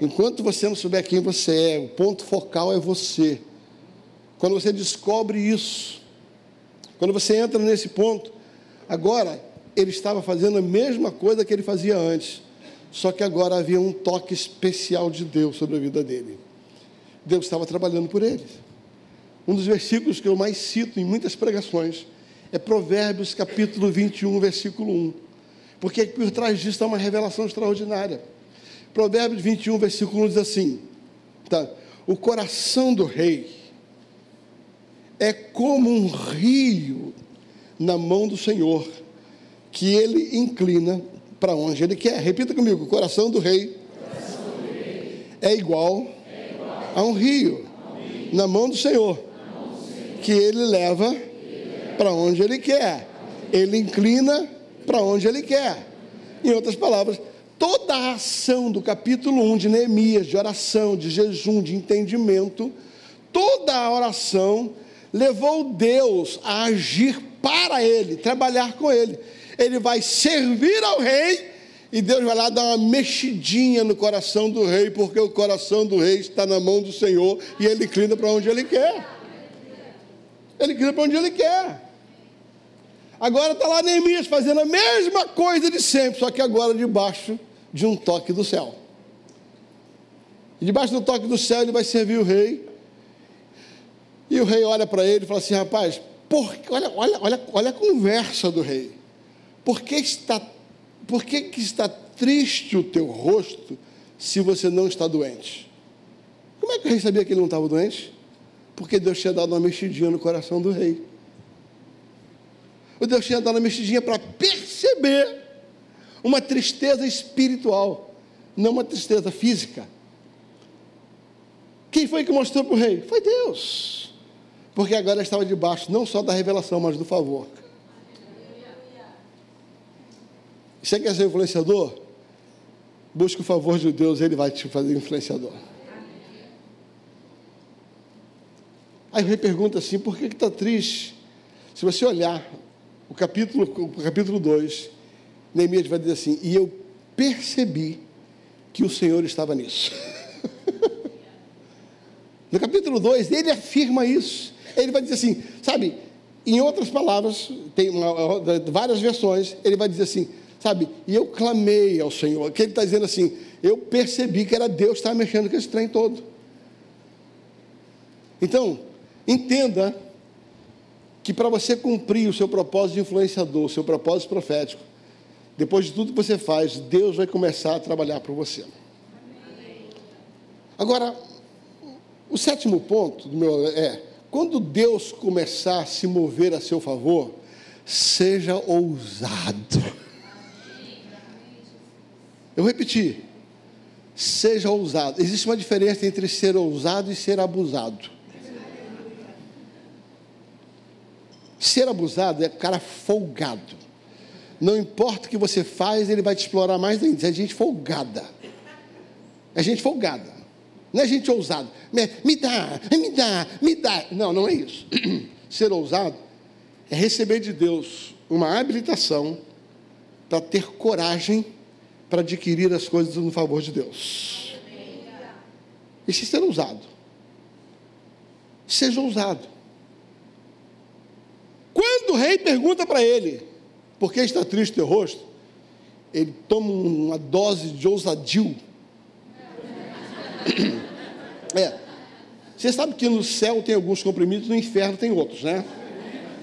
Enquanto você não souber quem você é, o ponto focal é você. Quando você descobre isso, quando você entra nesse ponto, agora ele estava fazendo a mesma coisa que ele fazia antes, só que agora havia um toque especial de Deus sobre a vida dele. Deus estava trabalhando por ele. Um dos versículos que eu mais cito em muitas pregações é Provérbios capítulo 21, versículo 1. Porque por trás disso está uma revelação extraordinária. Provérbios 21, versículo 1 diz assim: tá? O coração do rei é como um rio na mão do Senhor, que ele inclina para onde ele quer. Repita comigo: o coração do rei, coração do rei é, igual é, igual a um rio, a um rio na mão Senhor, mão do Senhor que ele leva para onde ele quer. Ele inclina para onde ele quer. Em outras palavras, toda a ação do capítulo 1 de Neemias, de oração, de jejum, de entendimento, toda a oração levou Deus a agir para ele, trabalhar com ele. Ele vai servir ao rei e Deus vai lá dar uma mexidinha no coração do rei, porque o coração do rei está na mão do Senhor e ele inclina para onde ele quer. Ele grita para onde ele quer. Agora está lá Neemias fazendo a mesma coisa de sempre, só que agora debaixo de um toque do céu. E debaixo do toque do céu ele vai servir o rei. E o rei olha para ele e fala assim: rapaz, por, olha, olha, olha, olha a conversa do rei. Por que está, por que, que está triste o teu rosto se você não está doente? Como é que o rei sabia que ele não estava doente? Porque Deus tinha dado uma mexidinha no coração do rei. O Deus tinha dado uma mexidinha para perceber uma tristeza espiritual, não uma tristeza física. Quem foi que mostrou para o rei? Foi Deus. Porque agora estava debaixo não só da revelação, mas do favor. Você quer ser influenciador? Busque o favor de Deus, Ele vai te fazer influenciador. Aí o rei pergunta assim: por que está triste? Se você olhar o capítulo, o capítulo 2, Neemias vai dizer assim: e eu percebi que o Senhor estava nisso. no capítulo 2, ele afirma isso. Ele vai dizer assim, sabe, em outras palavras, tem uma, várias versões, ele vai dizer assim, sabe, e eu clamei ao Senhor, que ele está dizendo assim, eu percebi que era Deus que estava mexendo com esse trem todo. Então, entenda que para você cumprir o seu propósito de influenciador, o seu propósito profético, depois de tudo que você faz, Deus vai começar a trabalhar para você. Agora, o sétimo ponto do meu é quando Deus começar a se mover a seu favor, seja ousado. Eu repeti, seja ousado. Existe uma diferença entre ser ousado e ser abusado. Ser abusado é cara folgado. Não importa o que você faz, ele vai te explorar mais ainda. É gente folgada. É gente folgada. Não é gente ousada. Me dá, me dá, me dá. Não, não é isso. Ser ousado é receber de Deus uma habilitação para ter coragem para adquirir as coisas no favor de Deus. Isso é ser ousado. Seja ousado. Quando o rei pergunta para ele, por que está triste o teu rosto? Ele toma uma dose de ousadio é. Você sabe que no céu tem alguns comprimidos, no inferno tem outros, né?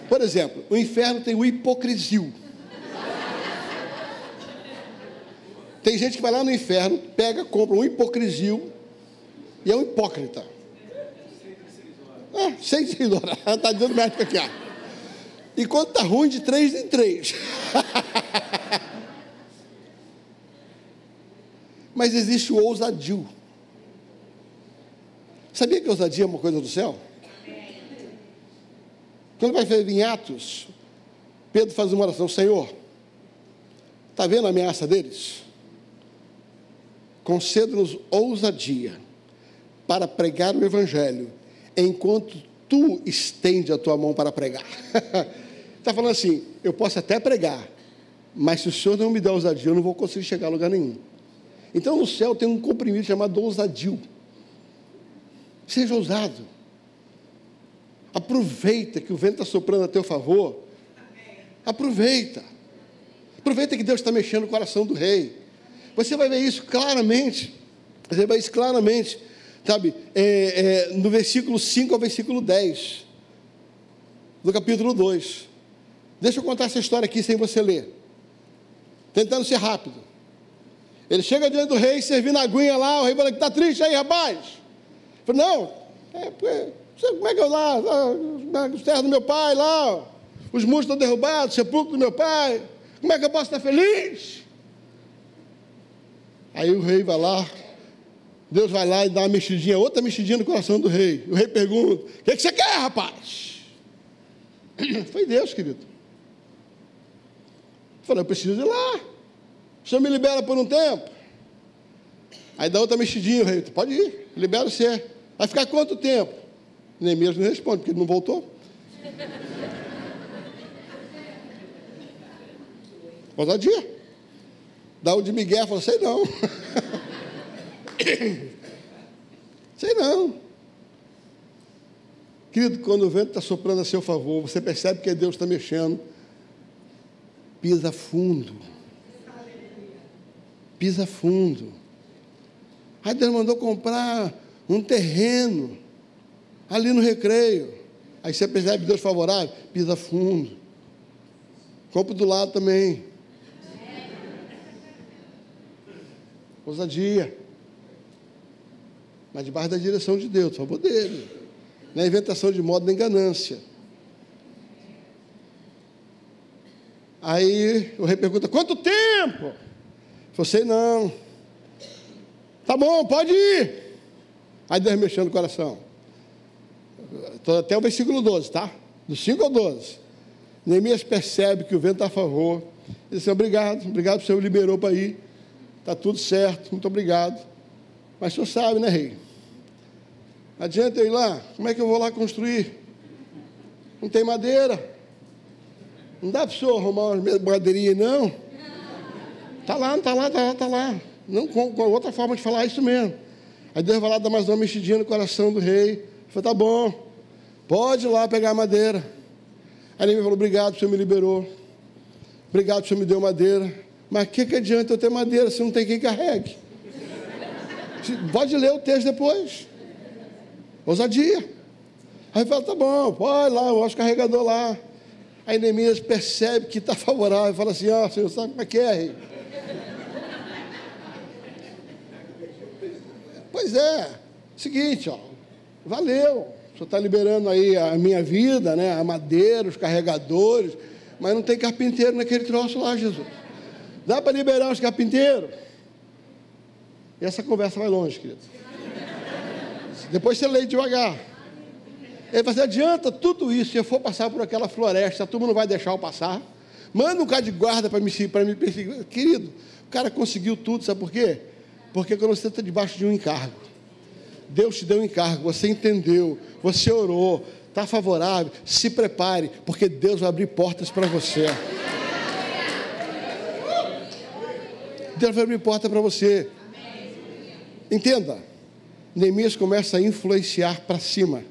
Por exemplo, o inferno tem o hipocrisil. Tem gente que vai lá no inferno, pega, compra um hipocrisil e é um hipócrita. Ah, sem horas. Está dizendo médico aqui, ó. E quando está ruim, de três em três. Mas existe o ousadio. Sabia que ousadia é uma coisa do céu? Quando vai ver em Atos, Pedro faz uma oração: Senhor, está vendo a ameaça deles? Conceda-nos ousadia para pregar o Evangelho, enquanto tu estende a tua mão para pregar. Está falando assim: eu posso até pregar, mas se o Senhor não me der ousadia, eu não vou conseguir chegar a lugar nenhum. Então no céu tem um comprimido chamado ousadio. Seja ousado. Aproveita que o vento está soprando a teu favor. Aproveita. Aproveita que Deus está mexendo no coração do rei. Você vai ver isso claramente. Você vai ver isso claramente. Sabe, é, é, no versículo 5 ao versículo 10, do capítulo 2. Deixa eu contar essa história aqui sem você ler. Tentando ser rápido. Ele chega diante do rei, servindo a aguinha lá, o rei fala que está triste aí, rapaz. Falei, não, é, como é que eu lá, os terras do meu pai lá, os muros estão derrubados, o sepulcro do meu pai, como é que eu posso estar feliz? Aí o rei vai lá, Deus vai lá e dá uma mexidinha, outra mexidinha no coração do rei. O rei pergunta: O que, é que você quer, rapaz? Foi Deus, querido. Falei: Eu preciso ir lá. O senhor me libera por um tempo. Aí dá outra mexidinha, o rei: Pode ir, libera você. Vai ficar quanto tempo? Nem mesmo responde, porque ele não voltou. Ousadia. Dá o de Miguel, falou, sei não. sei não. Querido, quando o vento está soprando a seu favor, você percebe que Deus está mexendo. Pisa fundo. Pisa fundo. Aí Deus mandou comprar um terreno ali no recreio. Aí você percebe Deus favorável, pisa fundo. Compra do lado também. Ousadia. Mas debaixo da direção de Deus, favor dele. Não é inventação de modo nem ganância. Aí o rei pergunta: quanto tempo? Você não. Tá bom, pode ir. Aí Deus mexendo no coração. Estou até o versículo 12, tá? Do 5 ao 12. Neemias percebe que o vento está a favor. Ele diz obrigado, obrigado, o Senhor liberou para ir. Está tudo certo, muito obrigado. Mas o senhor sabe, né, rei? Adianta eu ir lá? Como é que eu vou lá construir? Não tem madeira. Não dá para o senhor arrumar uma madeirinha, não? Está lá, está lá, está lá, está lá. Não, com, com, outra forma de falar isso mesmo. Aí Deus vai lá dar mais uma mexidinha no coração do rei. Ele falou, tá bom, pode ir lá pegar madeira. Aí ele me falou, obrigado, o senhor me liberou. Obrigado, o senhor me deu madeira. Mas o que, que adianta eu ter madeira se não tem quem carregue? Pode ler o texto depois. Ousadia. Aí fala, tá bom, pode lá, eu acho carregador lá. Aí Neemias percebe que está favorável, fala assim, ó, oh, senhor, sabe como é que é, pois é, seguinte, ó, valeu, o senhor está liberando aí a minha vida, né, a madeira, os carregadores, mas não tem carpinteiro naquele troço lá, Jesus. Dá para liberar os carpinteiros? E essa conversa vai longe, querido. Depois você lê devagar. Ele fala assim, adianta tudo isso, se eu for passar por aquela floresta, a turma não vai deixar eu passar. Manda um cara de guarda para me, me perseguir. Querido, o cara conseguiu tudo, sabe por quê? Porque quando você está debaixo de um encargo, Deus te deu um encargo, você entendeu, você orou, está favorável, se prepare, porque Deus vai abrir portas para você. Deus vai abrir porta para você. Entenda, Neemias começa a influenciar para cima.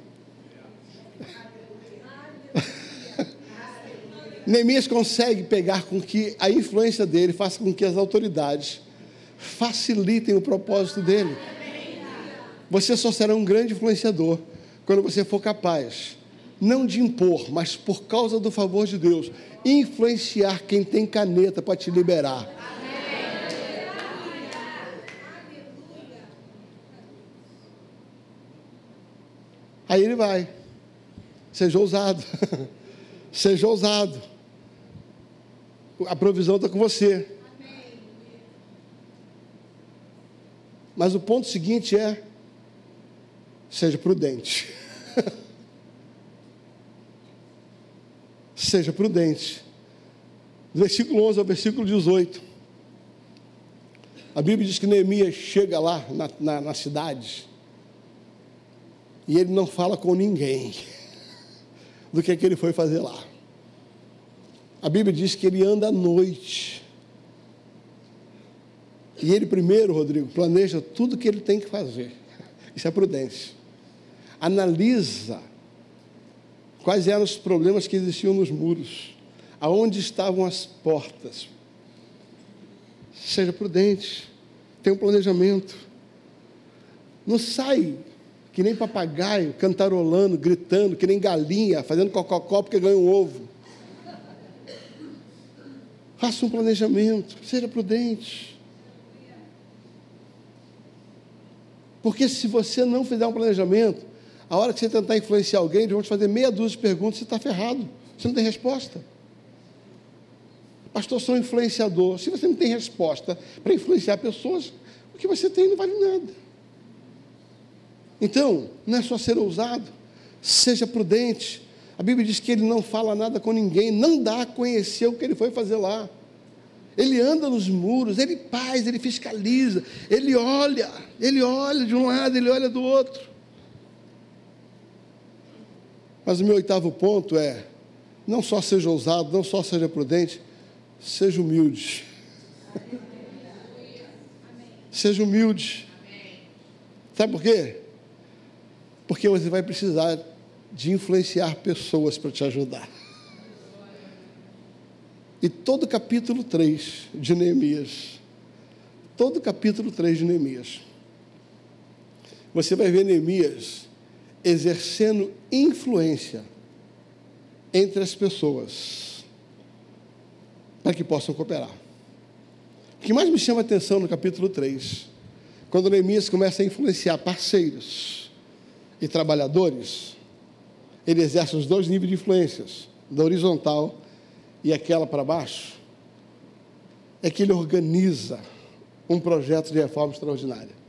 Neemias consegue pegar com que a influência dele faça com que as autoridades facilitem o propósito dele. Você só será um grande influenciador quando você for capaz, não de impor, mas por causa do favor de Deus, influenciar quem tem caneta para te liberar. Aí ele vai. Seja ousado. Seja ousado. A provisão está com você. Mas o ponto seguinte é: seja prudente. seja prudente. Do versículo 11 ao versículo 18. A Bíblia diz que Neemias chega lá na, na, na cidade e ele não fala com ninguém do que, é que ele foi fazer lá. A Bíblia diz que ele anda à noite. E ele primeiro, Rodrigo, planeja tudo que ele tem que fazer. Isso é prudência. Analisa quais eram os problemas que existiam nos muros, aonde estavam as portas. Seja prudente, tenha um planejamento. Não sai que nem papagaio, cantarolando, gritando, que nem galinha, fazendo cococó porque ganha um ovo. Faça um planejamento, seja prudente. Porque se você não fizer um planejamento, a hora que você tentar influenciar alguém, eles vão te fazer meia dúzia de perguntas, você está ferrado. Você não tem resposta. Pastor, sou influenciador. Se você não tem resposta para influenciar pessoas, o que você tem não vale nada. Então, não é só ser ousado, seja prudente. A Bíblia diz que ele não fala nada com ninguém, não dá a conhecer o que ele foi fazer lá. Ele anda nos muros, ele faz, ele fiscaliza, ele olha, ele olha de um lado, ele olha do outro. Mas o meu oitavo ponto é: não só seja ousado, não só seja prudente, seja humilde. seja humilde. Sabe por quê? Porque você vai precisar de influenciar pessoas para te ajudar. E todo capítulo 3 de Neemias, todo capítulo 3 de Neemias, você vai ver Neemias exercendo influência entre as pessoas para que possam cooperar. O que mais me chama a atenção no capítulo 3, quando Neemias começa a influenciar parceiros e trabalhadores, ele exerce os dois níveis de influências, da horizontal e aquela para baixo, é que ele organiza um projeto de reforma extraordinária.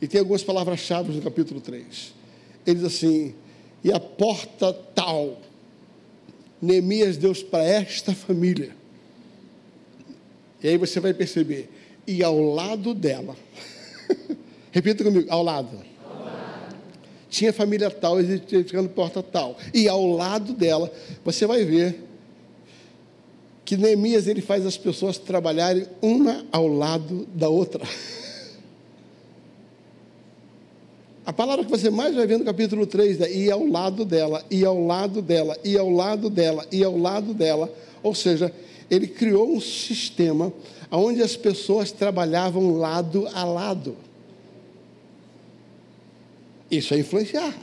E tem algumas palavras-chave no capítulo 3. Ele diz assim: e a porta tal, Neemias deu para esta família. E aí você vai perceber, e ao lado dela, repita comigo, ao lado. Tinha família tal, edificando porta tal. E ao lado dela, você vai ver que Neemias ele faz as pessoas trabalharem uma ao lado da outra. A palavra que você mais vai ver no capítulo 3 é e ao lado dela, e ao lado dela, e ao lado dela, e ao lado dela. Ou seja, ele criou um sistema onde as pessoas trabalhavam lado a lado. Isso é influenciar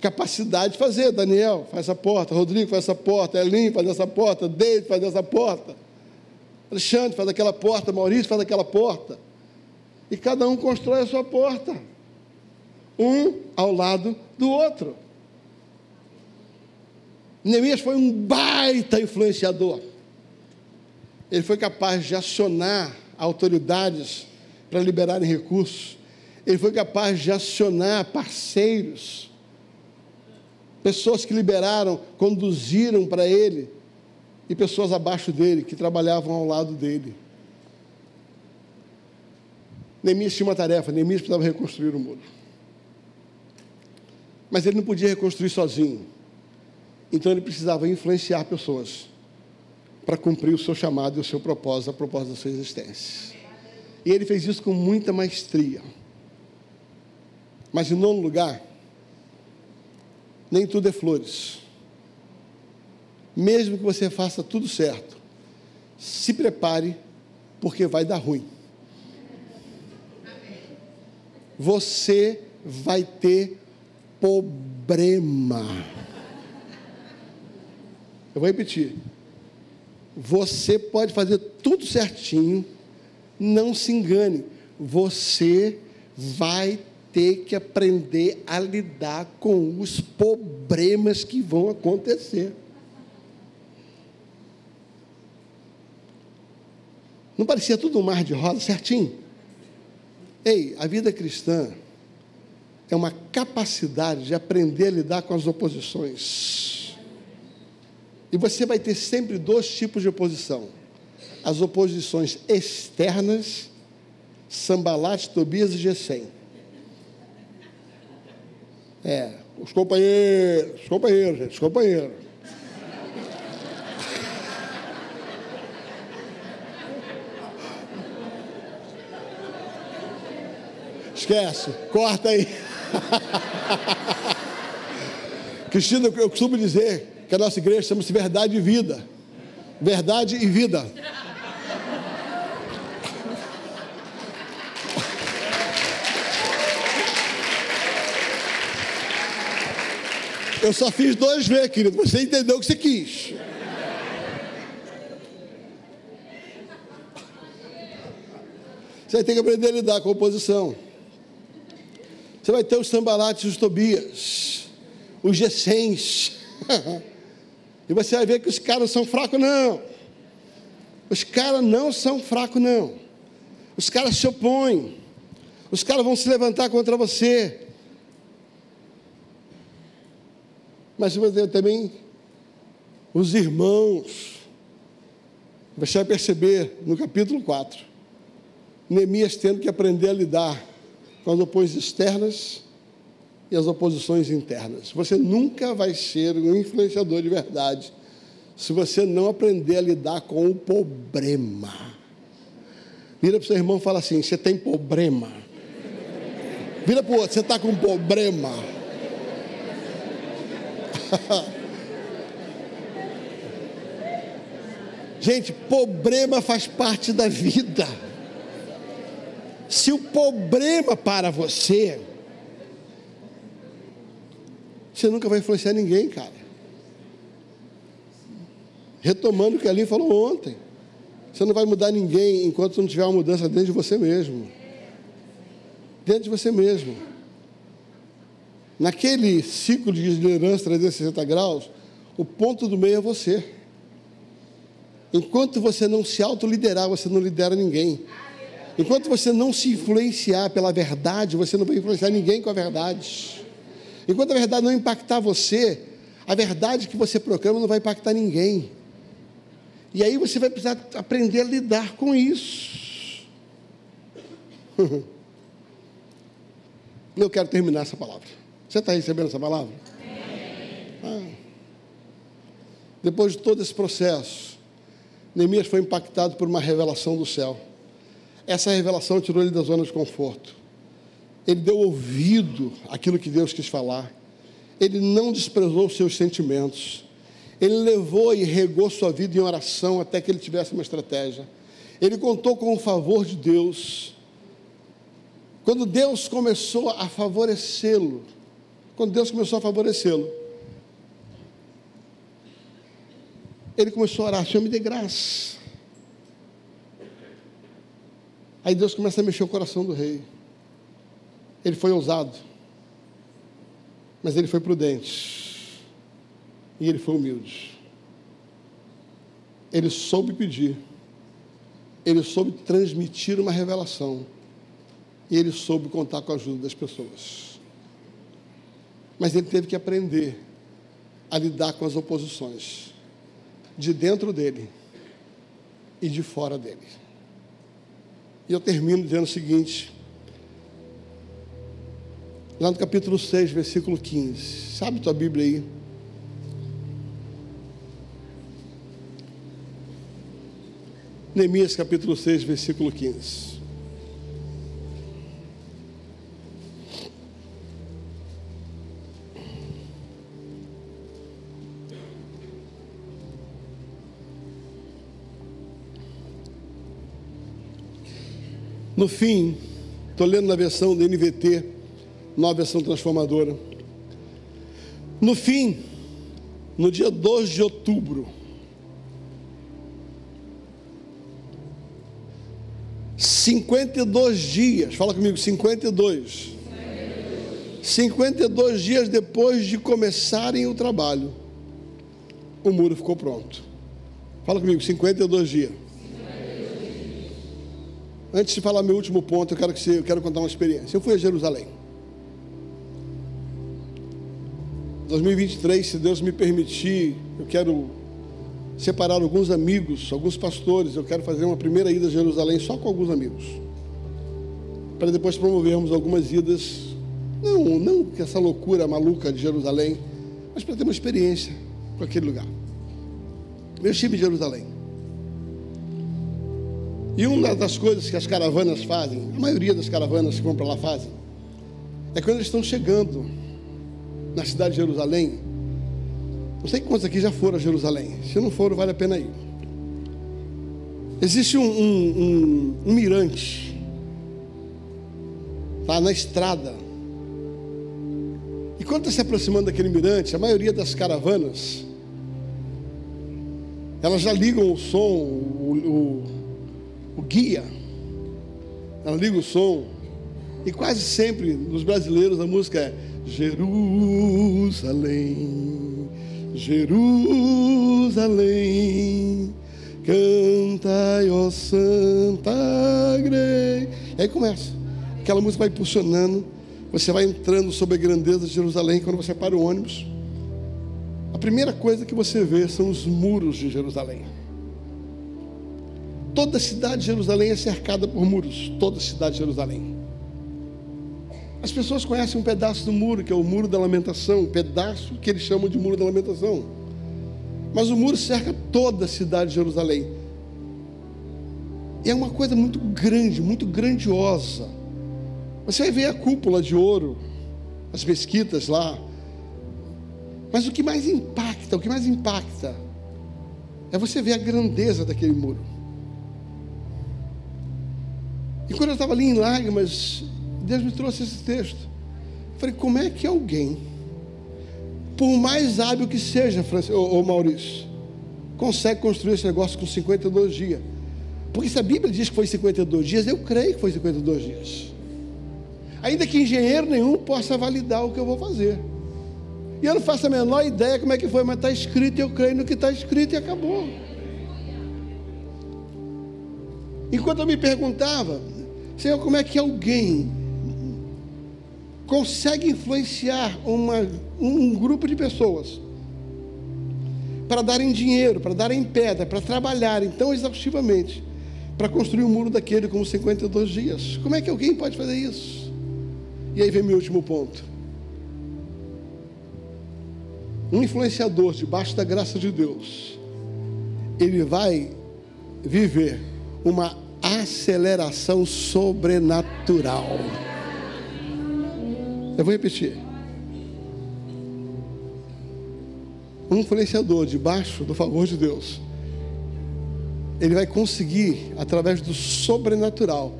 capacidade de fazer. Daniel, faz essa porta. Rodrigo, faz essa porta. Elim, faz essa porta. David, faz essa porta. Alexandre, faz aquela porta. Maurício, faz aquela porta. E cada um constrói a sua porta. Um ao lado do outro. Neemias foi um baita influenciador. Ele foi capaz de acionar autoridades para liberarem recursos. Ele foi capaz de acionar parceiros pessoas que liberaram, conduziram para ele, e pessoas abaixo dele, que trabalhavam ao lado dele. Neemias tinha uma tarefa, Neemias precisava reconstruir o muro. Mas ele não podia reconstruir sozinho. Então ele precisava influenciar pessoas para cumprir o seu chamado e o seu propósito, a propósito da sua existência. E ele fez isso com muita maestria. Mas em nono lugar, nem tudo é flores. Mesmo que você faça tudo certo, se prepare, porque vai dar ruim. Você vai ter problema. Eu vou repetir. Você pode fazer tudo certinho, não se engane. Você vai ter que aprender a lidar com os problemas que vão acontecer. Não parecia tudo um mar de rosa, certinho? Ei, a vida cristã é uma capacidade de aprender a lidar com as oposições. E você vai ter sempre dois tipos de oposição: as oposições externas, Sambalate, Tobias e Gesem é, os companheiros, os companheiros, gente, os companheiros. Esquece, corta aí. Cristina, eu costumo dizer que a nossa igreja chama-se Verdade e Vida. Verdade e Vida. Eu só fiz dois vezes, querido. Você entendeu o que você quis. Você vai ter que aprender a lidar com a oposição. Você vai ter os tambalates, os tobias, os gessens. e você vai ver que os caras são fracos, não. Os caras não são fracos, não. Os caras se opõem. Os caras vão se levantar contra você. Mas também os irmãos. Você vai perceber no capítulo 4, Neemias tendo que aprender a lidar com as oposições externas e as oposições internas. Você nunca vai ser um influenciador de verdade se você não aprender a lidar com o problema. Vira para o seu irmão e fala assim: você tem problema. Vira para o outro, você está com problema. Gente, problema faz parte da vida. Se o problema para você, você nunca vai influenciar ninguém, cara. Retomando o que a Aline falou ontem. Você não vai mudar ninguém enquanto não tiver uma mudança dentro de você mesmo. Dentro de você mesmo. Naquele ciclo de liderança 360 graus, o ponto do meio é você. Enquanto você não se autoliderar, você não lidera ninguém. Enquanto você não se influenciar pela verdade, você não vai influenciar ninguém com a verdade. Enquanto a verdade não impactar você, a verdade que você proclama não vai impactar ninguém. E aí você vai precisar aprender a lidar com isso. Eu quero terminar essa palavra. Você está recebendo essa palavra? Ah. Depois de todo esse processo, Neemias foi impactado por uma revelação do céu. Essa revelação tirou ele da zona de conforto. Ele deu ouvido àquilo que Deus quis falar. Ele não desprezou seus sentimentos. Ele levou e regou sua vida em oração até que ele tivesse uma estratégia. Ele contou com o favor de Deus. Quando Deus começou a favorecê-lo, quando Deus começou a favorecê-lo, ele começou a orar, Senhor, me dê graça. Aí Deus começa a mexer o coração do rei. Ele foi ousado, mas ele foi prudente. E ele foi humilde. Ele soube pedir. Ele soube transmitir uma revelação. E ele soube contar com a ajuda das pessoas. Mas ele teve que aprender a lidar com as oposições, de dentro dele e de fora dele. E eu termino dizendo o seguinte, lá no capítulo 6, versículo 15. Sabe tua Bíblia aí? Neemias capítulo 6, versículo 15. No fim, estou lendo na versão da NVT, nova versão transformadora. No fim, no dia 2 de outubro, 52 dias, fala comigo, 52. 52 dias depois de começarem o trabalho, o muro ficou pronto. Fala comigo, 52 dias. Antes de falar meu último ponto, eu quero, que você, eu quero contar uma experiência. Eu fui a Jerusalém. 2023, se Deus me permitir, eu quero separar alguns amigos, alguns pastores. Eu quero fazer uma primeira ida a Jerusalém só com alguns amigos. Para depois promovermos algumas idas, não, não com essa loucura maluca de Jerusalém, mas para ter uma experiência com aquele lugar. Eu estive em Jerusalém. E uma das coisas que as caravanas fazem, a maioria das caravanas que vão para lá fazem, é quando eles estão chegando na cidade de Jerusalém, não sei quantos aqui já foram a Jerusalém. Se não foram, vale a pena ir. Existe um, um, um, um mirante lá na estrada. E quando está se aproximando daquele mirante, a maioria das caravanas elas já ligam o som, o, o, o guia, ela liga o som. E quase sempre, nos brasileiros, a música é Jerusalém Jerusalém, cantai, ó Santa Grey. E aí começa. Aquela música vai impulsionando. Você vai entrando sobre a grandeza de Jerusalém. Quando você para o ônibus, a primeira coisa que você vê são os muros de Jerusalém. Toda a cidade de Jerusalém é cercada por muros. Toda a cidade de Jerusalém. As pessoas conhecem um pedaço do muro, que é o muro da lamentação, um pedaço que eles chamam de muro da lamentação. Mas o muro cerca toda a cidade de Jerusalém. E é uma coisa muito grande, muito grandiosa. Você vai ver a cúpula de ouro, as mesquitas lá. Mas o que mais impacta, o que mais impacta, é você ver a grandeza daquele muro. E quando eu estava ali em lágrimas, Deus me trouxe esse texto. Eu falei, como é que alguém, por mais hábil que seja, ô, Maurício, consegue construir esse negócio com 52 dias? Porque se a Bíblia diz que foi 52 dias, eu creio que foi 52 dias. Ainda que engenheiro nenhum possa validar o que eu vou fazer. E eu não faço a menor ideia como é que foi, mas está escrito e eu creio no que está escrito e acabou. Enquanto eu me perguntava, Senhor, como é que alguém consegue influenciar uma, um grupo de pessoas para darem dinheiro, para darem pedra, para trabalharem tão exaustivamente para construir o um muro daquele com 52 dias? Como é que alguém pode fazer isso? E aí vem meu último ponto. Um influenciador debaixo da graça de Deus, ele vai viver uma aceleração sobrenatural. Eu vou repetir. Um influenciador debaixo do favor de Deus, ele vai conseguir, através do sobrenatural,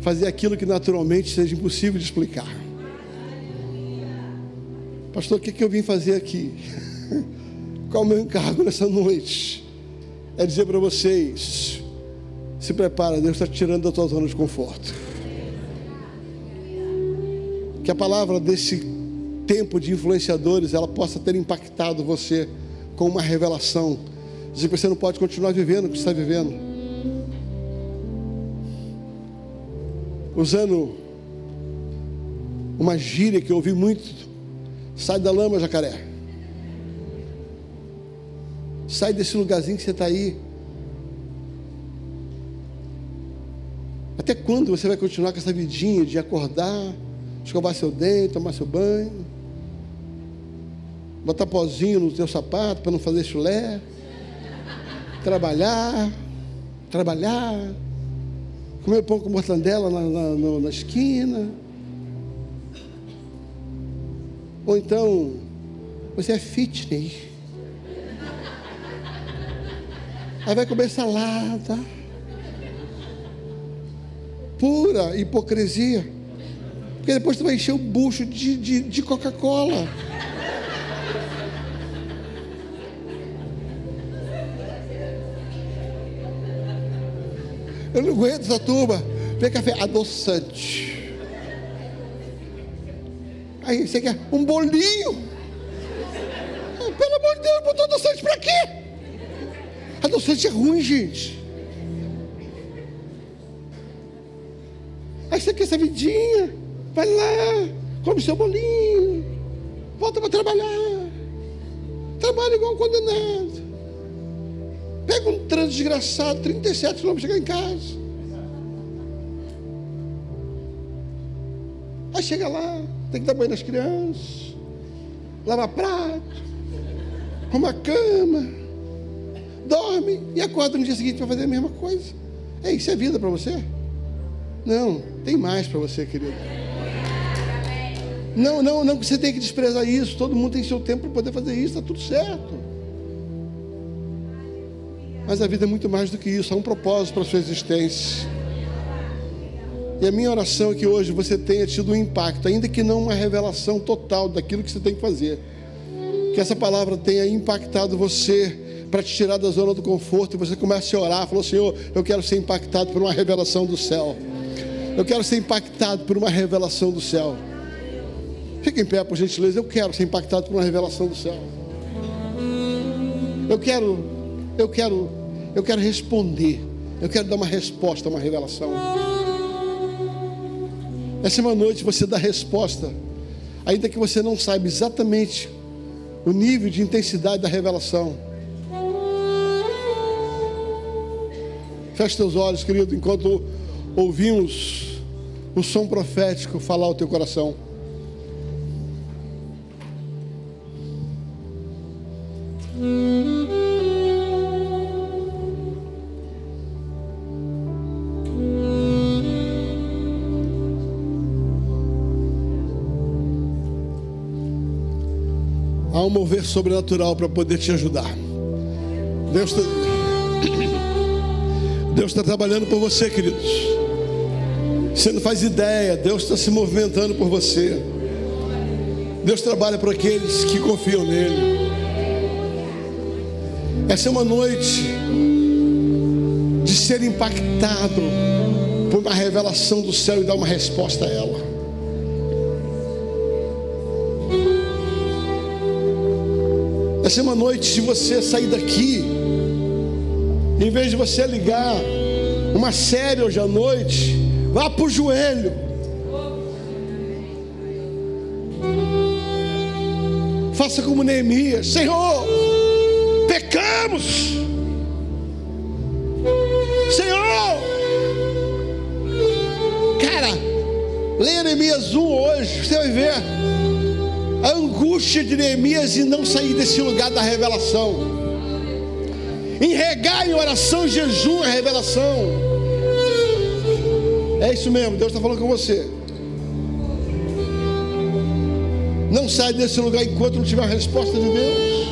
fazer aquilo que naturalmente seja impossível de explicar. Pastor, o que, que eu vim fazer aqui? Qual é o meu encargo nessa noite? É dizer para vocês: se prepara, Deus está tirando da tua zona de conforto. Que a palavra desse tempo de influenciadores ela possa ter impactado você com uma revelação. Dizer que você não pode continuar vivendo o que está vivendo. Usando uma gíria que eu ouvi muito Sai da lama, jacaré. Sai desse lugarzinho que você está aí. Até quando você vai continuar com essa vidinha de acordar, escovar seu dente, tomar seu banho, botar pozinho no teu sapato para não fazer chulé, trabalhar, trabalhar, comer pão com mortandela na, na, na esquina ou então, você é fitness. Aí vai comer salada. Pura hipocrisia. Porque depois tu vai encher o bucho de, de, de Coca-Cola. Eu não aguento essa turma. Vê café adoçante. Aí você quer um bolinho? Ah, pelo amor de Deus, botou adoçante para quê? Adoçante é ruim, gente. Essa vidinha? Vai lá, come seu bolinho, volta para trabalhar. Trabalha igual um condenado. Pega um trânsito desgraçado, 37 quilômetros chegar em casa. Aí chega lá, tem que dar banho nas crianças, lavar prato, arrumar cama, dorme e acorda no dia seguinte para fazer a mesma coisa. É isso é vida para você? Não, tem mais para você, querido. Não, não, não que você tem que desprezar isso. Todo mundo tem seu tempo para poder fazer isso, está tudo certo. Mas a vida é muito mais do que isso, há um propósito para a sua existência. E a minha oração é que hoje você tenha tido um impacto, ainda que não uma revelação total daquilo que você tem que fazer. Que essa palavra tenha impactado você para te tirar da zona do conforto e você comece a orar, falou: Senhor, eu quero ser impactado por uma revelação do céu. Eu quero ser impactado por uma revelação do céu. Fique em pé, por gentileza. Eu quero ser impactado por uma revelação do céu. Eu quero, eu quero, eu quero responder. Eu quero dar uma resposta a uma revelação. Essa é uma noite você dá resposta, ainda que você não saiba exatamente o nível de intensidade da revelação. Feche teus olhos, querido, enquanto ouvimos o som profético falar ao teu coração. há um mover sobrenatural para poder te ajudar. Deus está Deus está trabalhando por você, queridos. Você não faz ideia, Deus está se movimentando por você. Deus trabalha por aqueles que confiam nele. Essa é uma noite de ser impactado por uma revelação do céu e dar uma resposta a ela. Essa é uma noite de você sair daqui, em vez de você ligar uma série hoje à noite, vá para o joelho. Faça como Neemias, Senhor, pecamos. Senhor, cara, leia Neemias 1 hoje, você vai ver a angústia de Neemias em não sair desse lugar da revelação. Em regar em oração, jejum, a revelação. É isso mesmo, Deus está falando com você. Não sai desse lugar enquanto não tiver a resposta de Deus.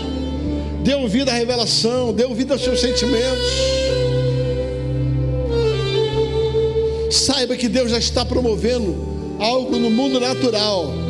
Dê ouvido à revelação, dê ouvido aos seus sentimentos. Saiba que Deus já está promovendo algo no mundo natural